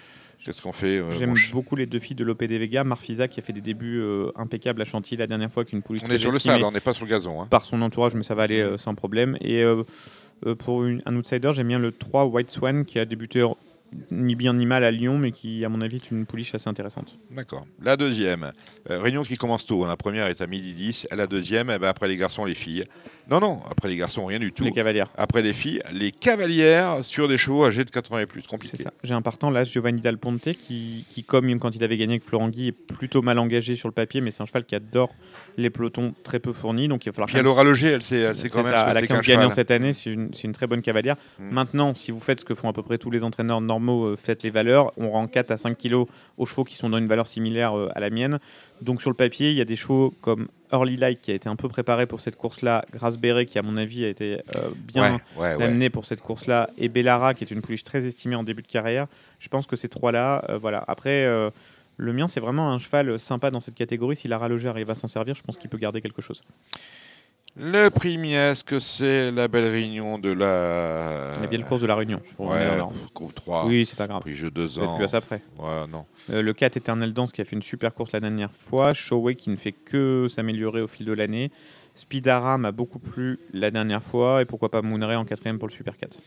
Qu'est-ce qu'on fait euh, J'aime beaucoup les deux filles de l'OPD Vega. Marfisa qui a fait des débuts euh, impeccables à Chantilly la dernière fois, qu'une pouliche On est sur le sable, on n'est pas sur le gazon. hein. par son entourage, mais ça va aller euh, sans problème. Et pour une- un outsider, j'aime bien le 3 White Swan qui a débuté ni bien ni mal à Lyon, mais qui, à mon avis, est une pouliche assez intéressante. D'accord. La deuxième, euh, réunion qui commence tôt. hein. La première est à midi 10. La deuxième, eh ben, après les garçons, les filles. Non, non, après les garçons, rien du tout. Les cavalières. Après les filles, les cavalières sur des chevaux âgés de 80 et plus. C'est Compliqué. ça. J'ai un partant là, Giovanni Dal Ponte, qui, qui, comme quand il avait gagné avec Florent Guy, est plutôt mal engagé sur le papier, mais c'est un cheval qui adore les pelotons très peu fournis. Donc il va falloir Puis elle aura logé, elle sait, elle sait quand même ça, ce que elle a c'est 15 qu'un gagnants cheval. cette année, c'est une, très bonne cavalière. Mm. Maintenant, si vous faites ce que font à peu près tous les entraîneurs normaux, euh, faites les valeurs, on rend 4 à 5 kilos aux chevaux qui sont dans une valeur similaire euh, à la mienne. Donc sur le papier, il y a des chevaux comme Early Light qui a été un peu préparé pour cette course-là, Grace Beret qui à mon avis a été euh, bien Ouais, ouais, ouais. amené pour cette course-là, et Bellara qui est une pouliche très estimée en début de carrière. Je pense que ces trois-là, euh, voilà. Après, euh, le mien c'est vraiment un cheval sympa dans cette catégorie. Si Lara Loger arrive à s'en servir, je pense qu'il peut garder quelque chose. Le prix Mies, que c'est la belle réunion de la. Il y a bien le course de la Réunion. je dans Ouais, l'ordre. groupe 3. Oui, c'est pas grave. Prix jeu 2 Vous êtes ans. plus à ça près. Ouais, non. Euh, le 4 Eternal Dance qui a fait une super course la dernière fois. Showway qui ne fait que s'améliorer au fil de l'année. Speedara m'a beaucoup plu la dernière fois. Et pourquoi pas Moonray en quatrième pour le Super 4.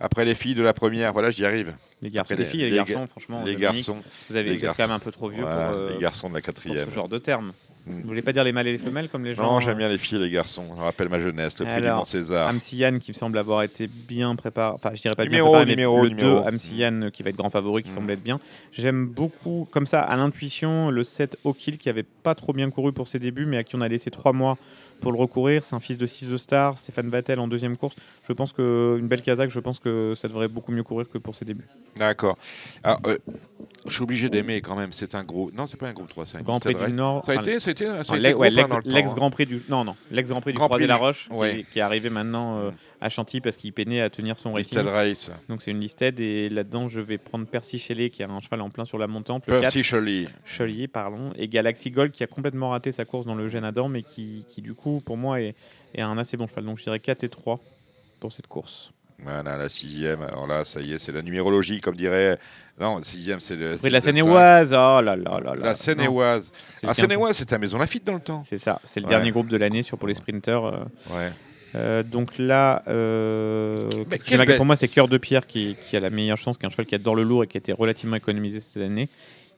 Après les filles de la première, voilà, j'y arrive. Les garçons, Après, les filles et les, les garçons, franchement, les Dominique, garçons, vous, avez, les vous êtes quand même un peu trop vieux voilà, pour, euh, les garçons de la pour quatrième. ce genre de terme. Mm. Vous voulez pas dire les mâles et les femelles comme les gens Non, j'aime bien les filles et les garçons. Je rappelle ma jeunesse, le prix du Alors, Mont César. Amsian qui me semble avoir été bien préparé, enfin je dirais pas Numéro, bien préparé, numéro, le numéro. 2 Amsian euh, qui va être grand favori, qui Mm. semble être bien. J'aime beaucoup, comme ça, à l'intuition, le 7 O'Kill qui avait pas trop bien couru pour ses débuts, mais à qui on a laissé 3 mois pour le recourir. C'est un fils de 6 de Star, Stéphane Vattel en deuxième course. Je pense que une belle Kazakh, je pense que ça devrait beaucoup mieux courir que pour ses débuts. D'accord. Alors, euh, je suis obligé d'aimer quand même. C'est un gros. Non, c'est pas un groupe 3 5 Grand Prix du Nord. Ça a été, ça a été, ça a Non, été l'ex- court, ouais, hein, Prix du non non l'ex Grand Prix du Grand Croisé Prix la Roche qui, ouais. qui est arrivé maintenant euh, à Chantilly parce qu'il peinait à tenir son rating. Listed Race. Donc c'est une listed et là-dedans je vais prendre Percy Shelley qui a un cheval en plein sur la montante, le 4 Percy Shelley. Chelier pardon et Galaxy Gold qui a complètement raté sa course dans le Génador mais qui, qui du coup pour moi est, est un assez bon cheval. Donc je dirais 4 et 3 pour cette course. Voilà, la sixième. Alors là, ça y est, c'est la numérologie, comme dirait. Non, la sixième, c'est le. Oui, la le 25. Seine-et-Oise, oh là là là là. La Seine-et-Oise. c'est Ah, le Seine-et-Oise, c'était à Maison Lafitte dans le temps. C'est ça, c'est le Ouais. dernier groupe de l'année sur pour les sprinters. euh, Ouais. Euh, donc là, euh, que pour moi, c'est Cœur de Pierre qui, qui a la meilleure chance, qui est un cheval qui adore le lourd et qui a été relativement économisé cette année.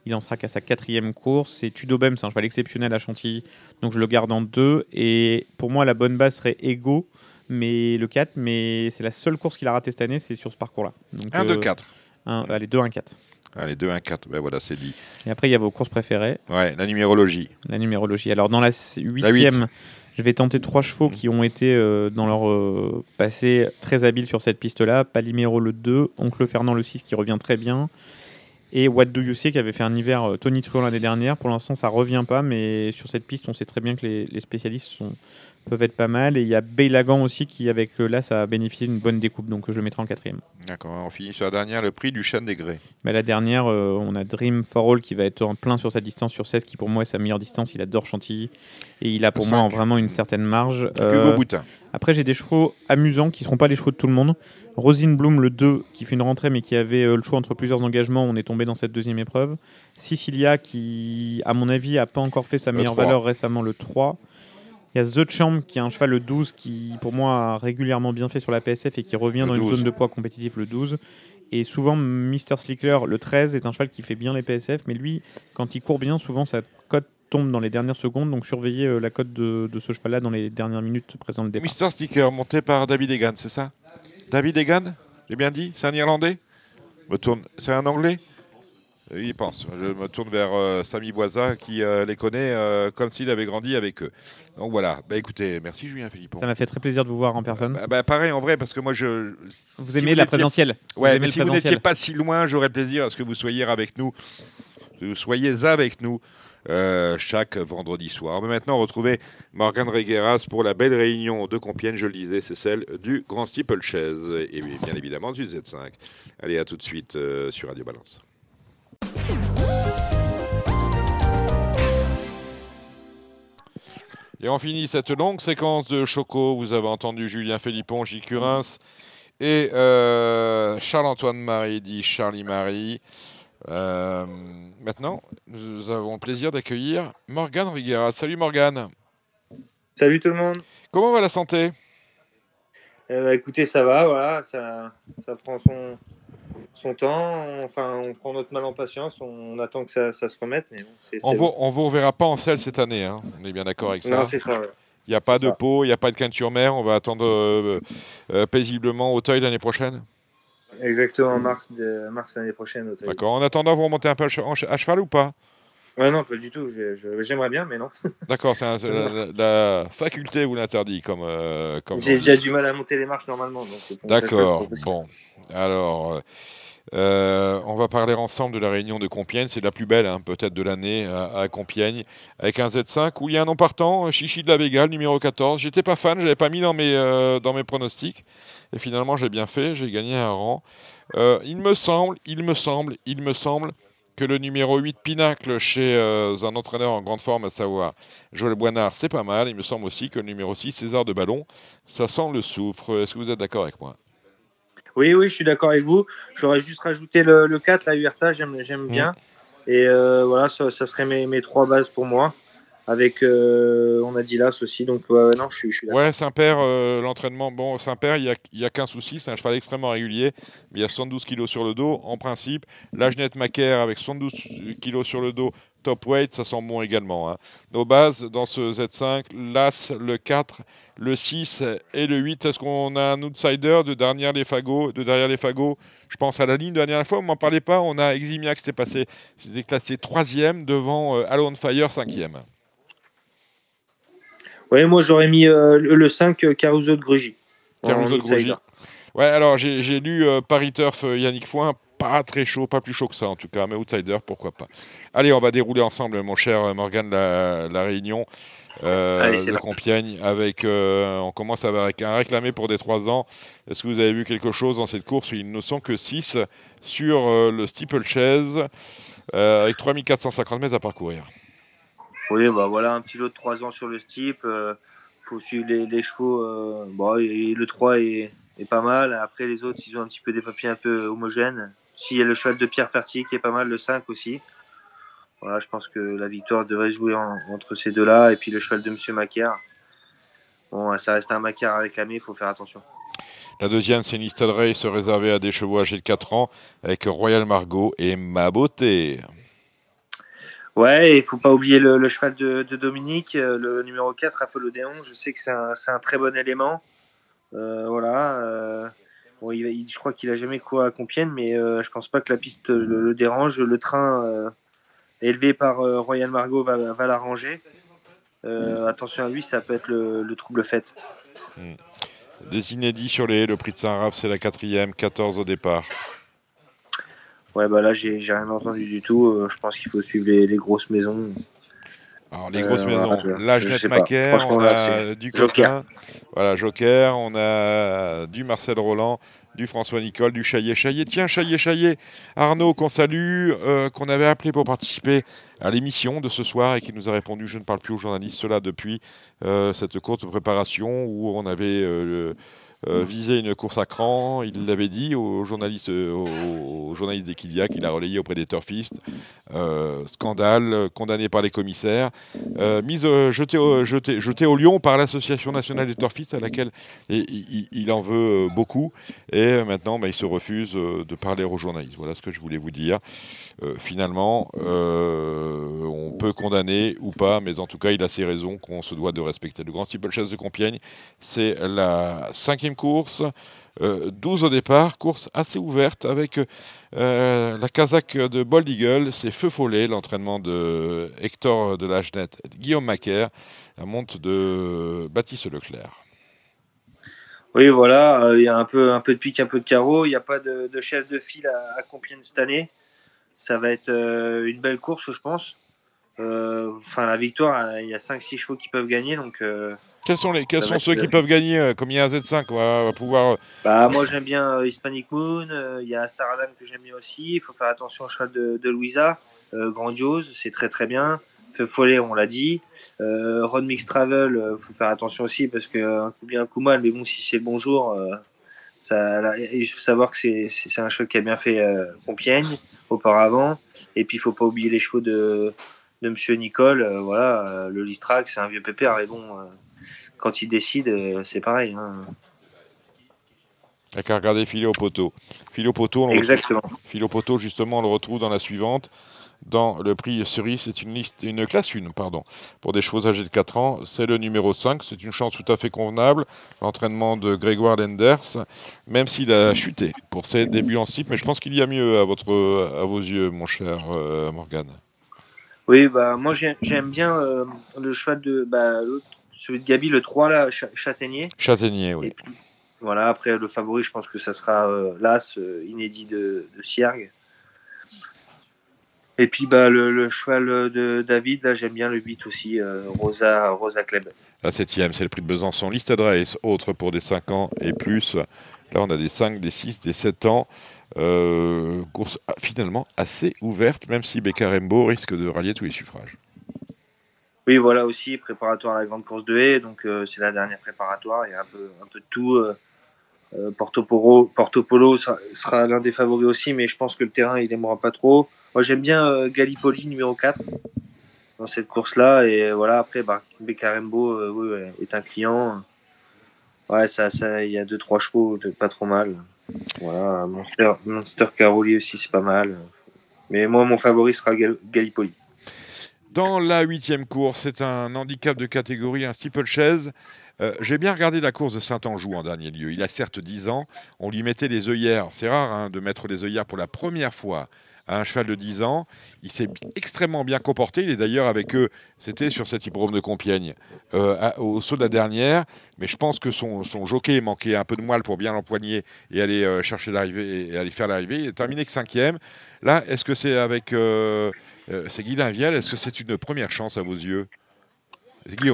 Il en sera qu'à sa quatrième course. C'est Tudobem, c'est un cheval exceptionnel à Chantilly, donc je le garde en deux. Et pour moi, la bonne base serait Ego, mais le 4, mais c'est la seule course qu'il a ratée cette année, c'est sur ce parcours-là. Donc, 1, 2, euh, 4. un- allez, 2, 1, 4. Allez, 2, 1, 4. Ben voilà, c'est dit. Et après, il y a vos courses préférées, Ouais, la numérologie. la numérologie. Alors, dans la s- huit. huitième, je vais tenter trois chevaux qui ont été euh, dans leur euh, passé très habiles sur cette piste-là. Palimero le 2, Oncle Fernand le 6 qui revient très bien. Et What Do You Say qui avait fait un hiver euh, Tony Truant l'année dernière. Pour l'instant, ça revient pas, mais sur cette piste, on sait très bien que les spécialistes sont, peuvent être pas mal. Et il y a Beylagan aussi qui, avec euh, là, ça a bénéficié d'une bonne découpe, donc euh, je le mettrai en quatrième. D'accord, on finit sur la dernière, le prix du chêne des grès. Bah, la dernière, euh, on a Dream for All qui va être en plein sur sa distance sur 16, qui pour moi est sa meilleure distance. Il adore Chantilly et il a pour moi vraiment une certaine marge. Euh, Boutin. après, j'ai des chevaux amusants qui ne seront pas les chevaux de tout le monde. Rosine Bloom, le 2, qui fait une rentrée mais qui avait euh, le choix entre plusieurs engagements. On est tombé dans cette deuxième épreuve. Sicilia, qui, à mon avis, a pas encore fait sa Le meilleure 3. valeur récemment, le 3. Il y a The Champ, qui est un cheval le 12, qui pour moi a régulièrement bien fait sur la PSF et qui revient Le dans une 12. zone de poids compétitif, le 12. Et souvent, Mr. Slickler, le 13, est un cheval qui fait bien les PSF, mais lui, quand il court bien, souvent sa cote tombe dans les dernières secondes. Donc surveillez euh, la cote de, de ce cheval-là dans les dernières minutes présentes le départ. Mister Sticker, monté par David Egan, c'est ça? David Egan? J'ai bien dit? C'est un Irlandais? C'est un Anglais? Il pense. Je me tourne vers euh, Samy Boisa qui euh, les connaît euh, comme s'il avait grandi avec eux. Donc voilà. Bah écoutez, merci Julien Philippon. Ça m'a fait très plaisir de vous voir en personne. Bah, bah, pareil en vrai parce que moi je. Vous si aimez la Vous Ouais, aimez mais si vous n'étiez pas si loin, j'aurais plaisir à ce que vous soyez avec nous. que Vous soyez avec nous euh, chaque vendredi soir. Mais maintenant, retrouvez Morgane Regueras pour la belle réunion de Compiègne. Je le disais, c'est celle du Grand Steeple Chaise et bien évidemment du Z5. Allez, à tout de suite euh, sur Radio Balance. Et on finit cette longue séquence de Choco. Vous avez entendu Julien Philippon, J. Curins et euh, Charles-Antoine Marie, dit Charlie Marie. Euh, maintenant, nous avons le plaisir d'accueillir Morgane Riguera. Salut Morgane. Salut tout le monde. Comment va la santé? Eh ben, écoutez, ça va, voilà, ça, ça prend son, son temps. Enfin, on prend notre mal en patience. On attend que ça, ça se remette. Mais bon, On c'est vous, reverra pas en selle cette année. hein. On est bien d'accord avec ça. Non, c'est ça. ouais. Il n'y a pas de ça. peau, il n'y a pas de quinture mère. On va attendre euh, euh, paisiblement Auteuil l'année prochaine? Exactement, mars, de, mars l'année prochaine. au. D'accord. En attendant, vous remontez un peu à cheval ou pas? Ouais, non, pas du tout. J'aimerais bien, mais non. D'accord, la, la- faculté vous l'interdit comme. euh, comme J'ai déjà du mal à monter les marches normalement. D'accord. Bon. Alors, euh, on va parler ensemble de la réunion de Compiègne. C'est la plus belle, hein, peut-être, de l'année à, à Compiègne, avec un Z5 où il y a un nom partant, Chichi de la Vega, le numéro 14. J'étais pas fan, je l'avais pas mis dans mes, euh, dans mes pronostics. Et finalement, j'ai bien fait, j'ai gagné un rang. Euh, il me semble, il me semble, il me semble que le numéro 8 Pinacle chez euh, un entraîneur en grande forme, à savoir Joël Boinard, c'est pas mal. Il me semble aussi que le numéro 6 César de Ballon, ça sent le soufre. Est-ce que vous êtes d'accord avec moi? Oui, oui, je suis d'accord avec vous. J'aurais juste rajouté le, le 4, la Huerta, j'aime, j'aime bien. Et euh, voilà, ça, ça serait mes, mes trois bases pour moi. Avec, euh, on a dit Las aussi. Donc, non, je suis, je suis d'accord. Ouais, Saint-Père, euh, l'entraînement. Bon, Saint-Père, il n'y a, a qu'un souci, c'est un cheval extrêmement régulier, mais il y a 72 kilos sur le dos. En principe, la Genette Macaire avec 72 kilos sur le dos, top weight, ça sent bon également. hein. Nos bases dans ce Z5, l'As, le 4, le 6 et le 8. Est-ce qu'on a un outsider de derrière les fagots, de derrière les fagots? Je pense à la ligne de la dernière fois, vous m'en parlez pas. On a Eximiac, c'était passé, c'était classé troisième devant euh, Alone Fire, cinquième. Ouais, moi, j'aurais mis euh, le, le 5, euh, Caruso de Grugy. Caruso de Grugy. Ouais, alors j'ai lu euh, Paris Turf Yannick Foin, pas très chaud, pas plus chaud que ça en tout cas, mais outsider, pourquoi pas. Allez, on va dérouler ensemble, mon cher Morgan, la, la réunion. Euh, Allez, de. Compiègne avec euh, on commence avec un réclamé pour des 3 ans est-ce que vous avez vu quelque chose dans cette course? Ils ne sont que 6 sur euh, le steeplechase euh, avec 3450 mètres à parcourir Oui, bah voilà, un petit lot de 3 ans sur le steep. euh, faut suivre les, chevaux. euh, bon, le 3 est, pas mal. Après, les autres, ils ont un petit peu des papiers un peu homogènes. S'il y a le cheval de Pierre Fertier qui est pas mal, le 5 aussi. Voilà, je pense que la victoire devrait se jouer en- entre ces deux-là. Et puis le cheval de Monsieur Macaire. Bon, ça reste un Macaire à réclamer, il faut faire attention. la deuxième c'est une Race réservée à des chevaux âgés de 4 ans avec Royal Margot et Ma Beauté Ouais, il faut pas oublier le, le cheval de, de Dominique, euh, le numéro 4, Raphaël Odéon. Je sais que c'est un, très bon élément. Euh, voilà. euh, bon, il, il- je crois qu'il a jamais couru à Compiègne, mais euh, je pense pas que la piste le, le dérange. Le train élevé par Royal Margot va, va l'arranger. Euh, attention à lui, ça peut être le, le trouble fait. des inédits sur les le prix de Saint-Raph c'est la quatrième 14 au départ Ouais, bah là, j'ai rien entendu du tout. Euh, je pense qu'il faut suivre les, les grosses maisons. Alors, les Euh, grosses voilà, maisons, je sais pas. Macaire, on là, a du Joker. Coquin, voilà, Joker, on a du Marcel Roland, du François Nicole, du Chaillet Chaillet. Tiens, Chaillet Chaillet, Arnaud, qu'on salue, euh, qu'on avait appelé pour participer à l'émission de ce soir et qui nous a répondu Je ne parle plus aux journalistes, cela depuis euh, cette course de préparation où on avait euh, euh, visé une course à cran. Il l'avait dit aux journalistes, euh, aux, aux journalistes d'Equidia qu'il a relayé auprès des turfistes. Euh, scandale, condamné par les commissaires, euh, mise euh, jeté, au, jeté, jeté au lion par l'association nationale des turfistes à laquelle et- il, en veut beaucoup et maintenant bah, il se refuse de parler aux journalistes. Voilà ce que je voulais vous dire. Finalement, on peut condamner ou pas, mais en tout cas il a ses raisons qu'on se doit de respecter. Le Grand Steeplechase de Compiègne, c'est la cinquième course. Euh, 12 au départ, course assez ouverte avec euh, la casaque de Bold Eagle, c'est Feu Follet, l'entraînement de Hector de Lagenette, Guillaume Macaire, la monte de Baptiste Leclerc. Oui, voilà, euh, il y a un peu, un peu de pique, un peu de carreau. Il n'y a pas de, chef de file à, à Compiègne cette année. Ça va être euh, une belle course, je pense. Euh, Enfin, la victoire, euh, il y a 5-6 chevaux qui peuvent gagner. Donc, euh, Quels sont, les, quels Ça sont ceux qui peuvent gagner euh, Comme il y a un Z5, on va, on va pouvoir. euh, bah, moi, j'aime bien euh, Hispanic Moon. euh, Il y a Star Adam que j'aime bien aussi. Il faut faire attention au cheval de, de Louisa. Euh, grandiose, c'est très très bien. Feu Follet, on l'a dit. Euh, Road Mix Travel, il faut faire attention aussi parce que un coup bien, un coup mal. Mais bon, si c'est le bon jour, euh, ça, là, il faut savoir que c'est- un cheval qui a bien fait euh, Compiègne auparavant. Et puis, il faut pas oublier les chevaux de, de Monsieur Nicole. euh, voilà, euh, le Listrac, c'est un vieux pépère. Mais bon, euh, quand il décide, euh, c'est pareil. Hein. Il n'y a qu'à regarder Philo Poteau. Philo Poteau, on Exactement. Philo Poteau, justement, on le retrouve dans la suivante. Dans le prix Cerise, c'est une, liste, une classe 1 pardon, pour des chevaux âgés de 4 ans. C'est le numéro 5. C'est une chance tout à fait convenable. L'entraînement de Grégoire Lenders, même s'il a chuté pour ses débuts en cible. Mais je pense qu'il y a mieux à, votre, à vos yeux, mon cher euh, Morgan. Oui, bah moi j'ai- j'aime bien euh, le cheval de bah, l'autre, celui de Gabi, le 3 là, Ch- Châtaignier. Châtaignier, oui. Puis, voilà, après le favori, je pense que ça sera euh, l'As euh, inédit de, de. Et puis bah, le, le cheval de David, là j'aime bien le 8 aussi, euh, Rosa, Rosa Kleb. La septième, c'est le prix de Besançon. Liste Race, autre pour des 5 ans et plus. Là, on a des 5, des 6, des 7 ans. Euh, course ah, finalement assez ouverte, même si Beccarembo risque de rallier tous les suffrages. Oui, voilà aussi, préparatoire à la grande course de haie, donc euh, c'est la dernière préparatoire, il y a un peu, de tout. euh, euh, Porto Polo, sera, l'un des favoris aussi, mais je pense que le terrain, il aimera pas trop. Moi, j'aime bien euh, Gallipoli, numéro 4, dans cette course-là, et voilà, après, bah, est un client. Ouais, ça, ça, il y a deux, trois chevaux, pas trop mal. Voilà, Monster, Monster Caroli aussi, c'est pas mal. Mais moi, mon favori sera Gal- Gallipoli. Dans la huitième course, c'est un handicap de catégorie, un steeplechase. Euh, J'ai bien regardé la course de Saint-Anjou en dernier lieu. Il a certes 10 ans. On lui mettait les œillères. C'est rare hein, de mettre les œillères pour la première fois à un cheval de 10 ans. Il s'est extrêmement bien comporté. Il est d'ailleurs avec eux, c'était sur cet hippodrome de Compiègne, euh, au saut de la dernière. Mais je pense que son, jockey manquait un peu de moelle pour bien l'empoigner et aller euh, chercher l'arrivée et aller faire l'arrivée. Il est terminé que cinquième. Là, est-ce que c'est avec euh, c'est Guilain Vielle Est-ce que c'est une première chance à vos yeux?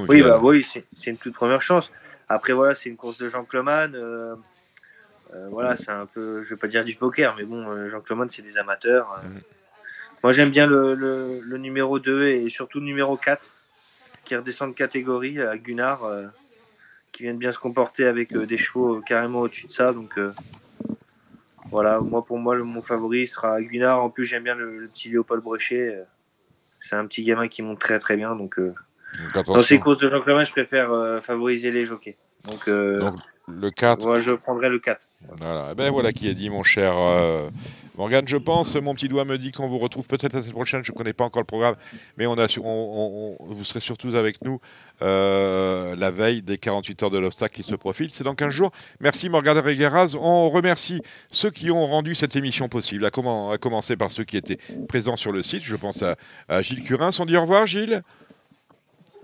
Oui, bah, oui c'est une toute première chance. Après, voilà, c'est une course de Jean Cloman. voilà, c'est un peu, je vais pas dire du poker, mais bon, Jean Cloman, c'est des amateurs. Mhm. Moi, j'aime bien le, numéro 2 et surtout le numéro 4 qui redescend de catégorie à Gunnar, euh, qui vient de bien se comporter avec euh, des chevaux carrément au-dessus de ça. Donc voilà, moi pour moi, le, mon favori sera Gunnar. En plus, j'aime bien le, petit Léopold Brechet. Euh, c'est un petit gamin qui monte très très bien. Donc, dans ces courses de Clément, je préfère favoriser les jockeys. Donc, le 4. Moi, je prendrai le 4. Voilà, eh ben, voilà qui est dit, mon cher. Morgane, je pense, mon petit doigt me dit qu'on vous retrouve peut-être la semaine prochaine. Je ne connais pas encore le programme, mais on a, on, vous serez surtout avec nous euh, la veille des 48 heures de l'obstacle qui se profile. C'est dans 15 jours. Merci Morgane Regueraz. On remercie ceux qui ont rendu cette émission possible, à, commencer par ceux qui étaient présents sur le site. Je pense à, à Gilles Curin. On dit au revoir, Gilles?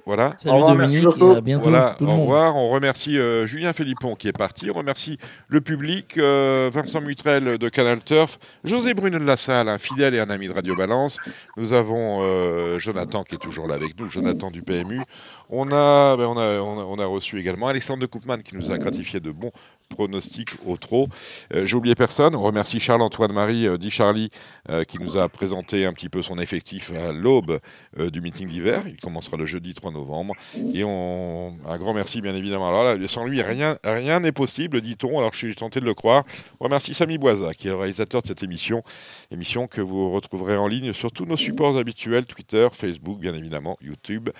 Voilà. Salut Dominique et à bientôt. Voilà, au revoir. On remercie euh, Julien Philippon qui est parti. On remercie le public, euh, Vincent Mutrel de Canal Turf, José Bruno de la Salle, un fidèle et un ami de Radio Balance. Nous avons euh, Jonathan qui est toujours là avec nous, Jonathan du PMU. On a, ben, on a, on a, reçu également Alexandre de Koopman qui nous a gratifié de bons pronostic au trot. Euh, j'ai oublié personne. On remercie Charles-Antoine Marie, euh, dit Charlie, euh, qui nous a présenté un petit peu son effectif à l'aube du meeting d'hiver. Il commencera le jeudi 3 novembre. Et un grand merci, bien évidemment. Alors là, sans lui, rien rien n'est possible, dit-on. Alors je suis tenté de le croire. On remercie Samy Boisa, qui est le réalisateur de cette émission. Émission que vous retrouverez en ligne sur tous nos supports habituels Twitter, Facebook, bien évidemment, YouTube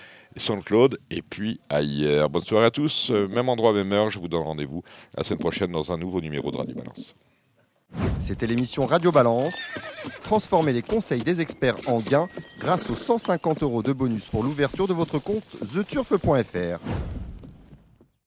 Et puis ailleurs. Bonne soirée à tous, euh, même endroit, même heure. Je vous donne rendez-vous la semaine prochaine dans un nouveau numéro de Radio Balance. C'était l'émission Radio Balance. Transformez les conseils des experts en gains grâce aux 150 euros de bonus pour l'ouverture de votre compte theturf.fr.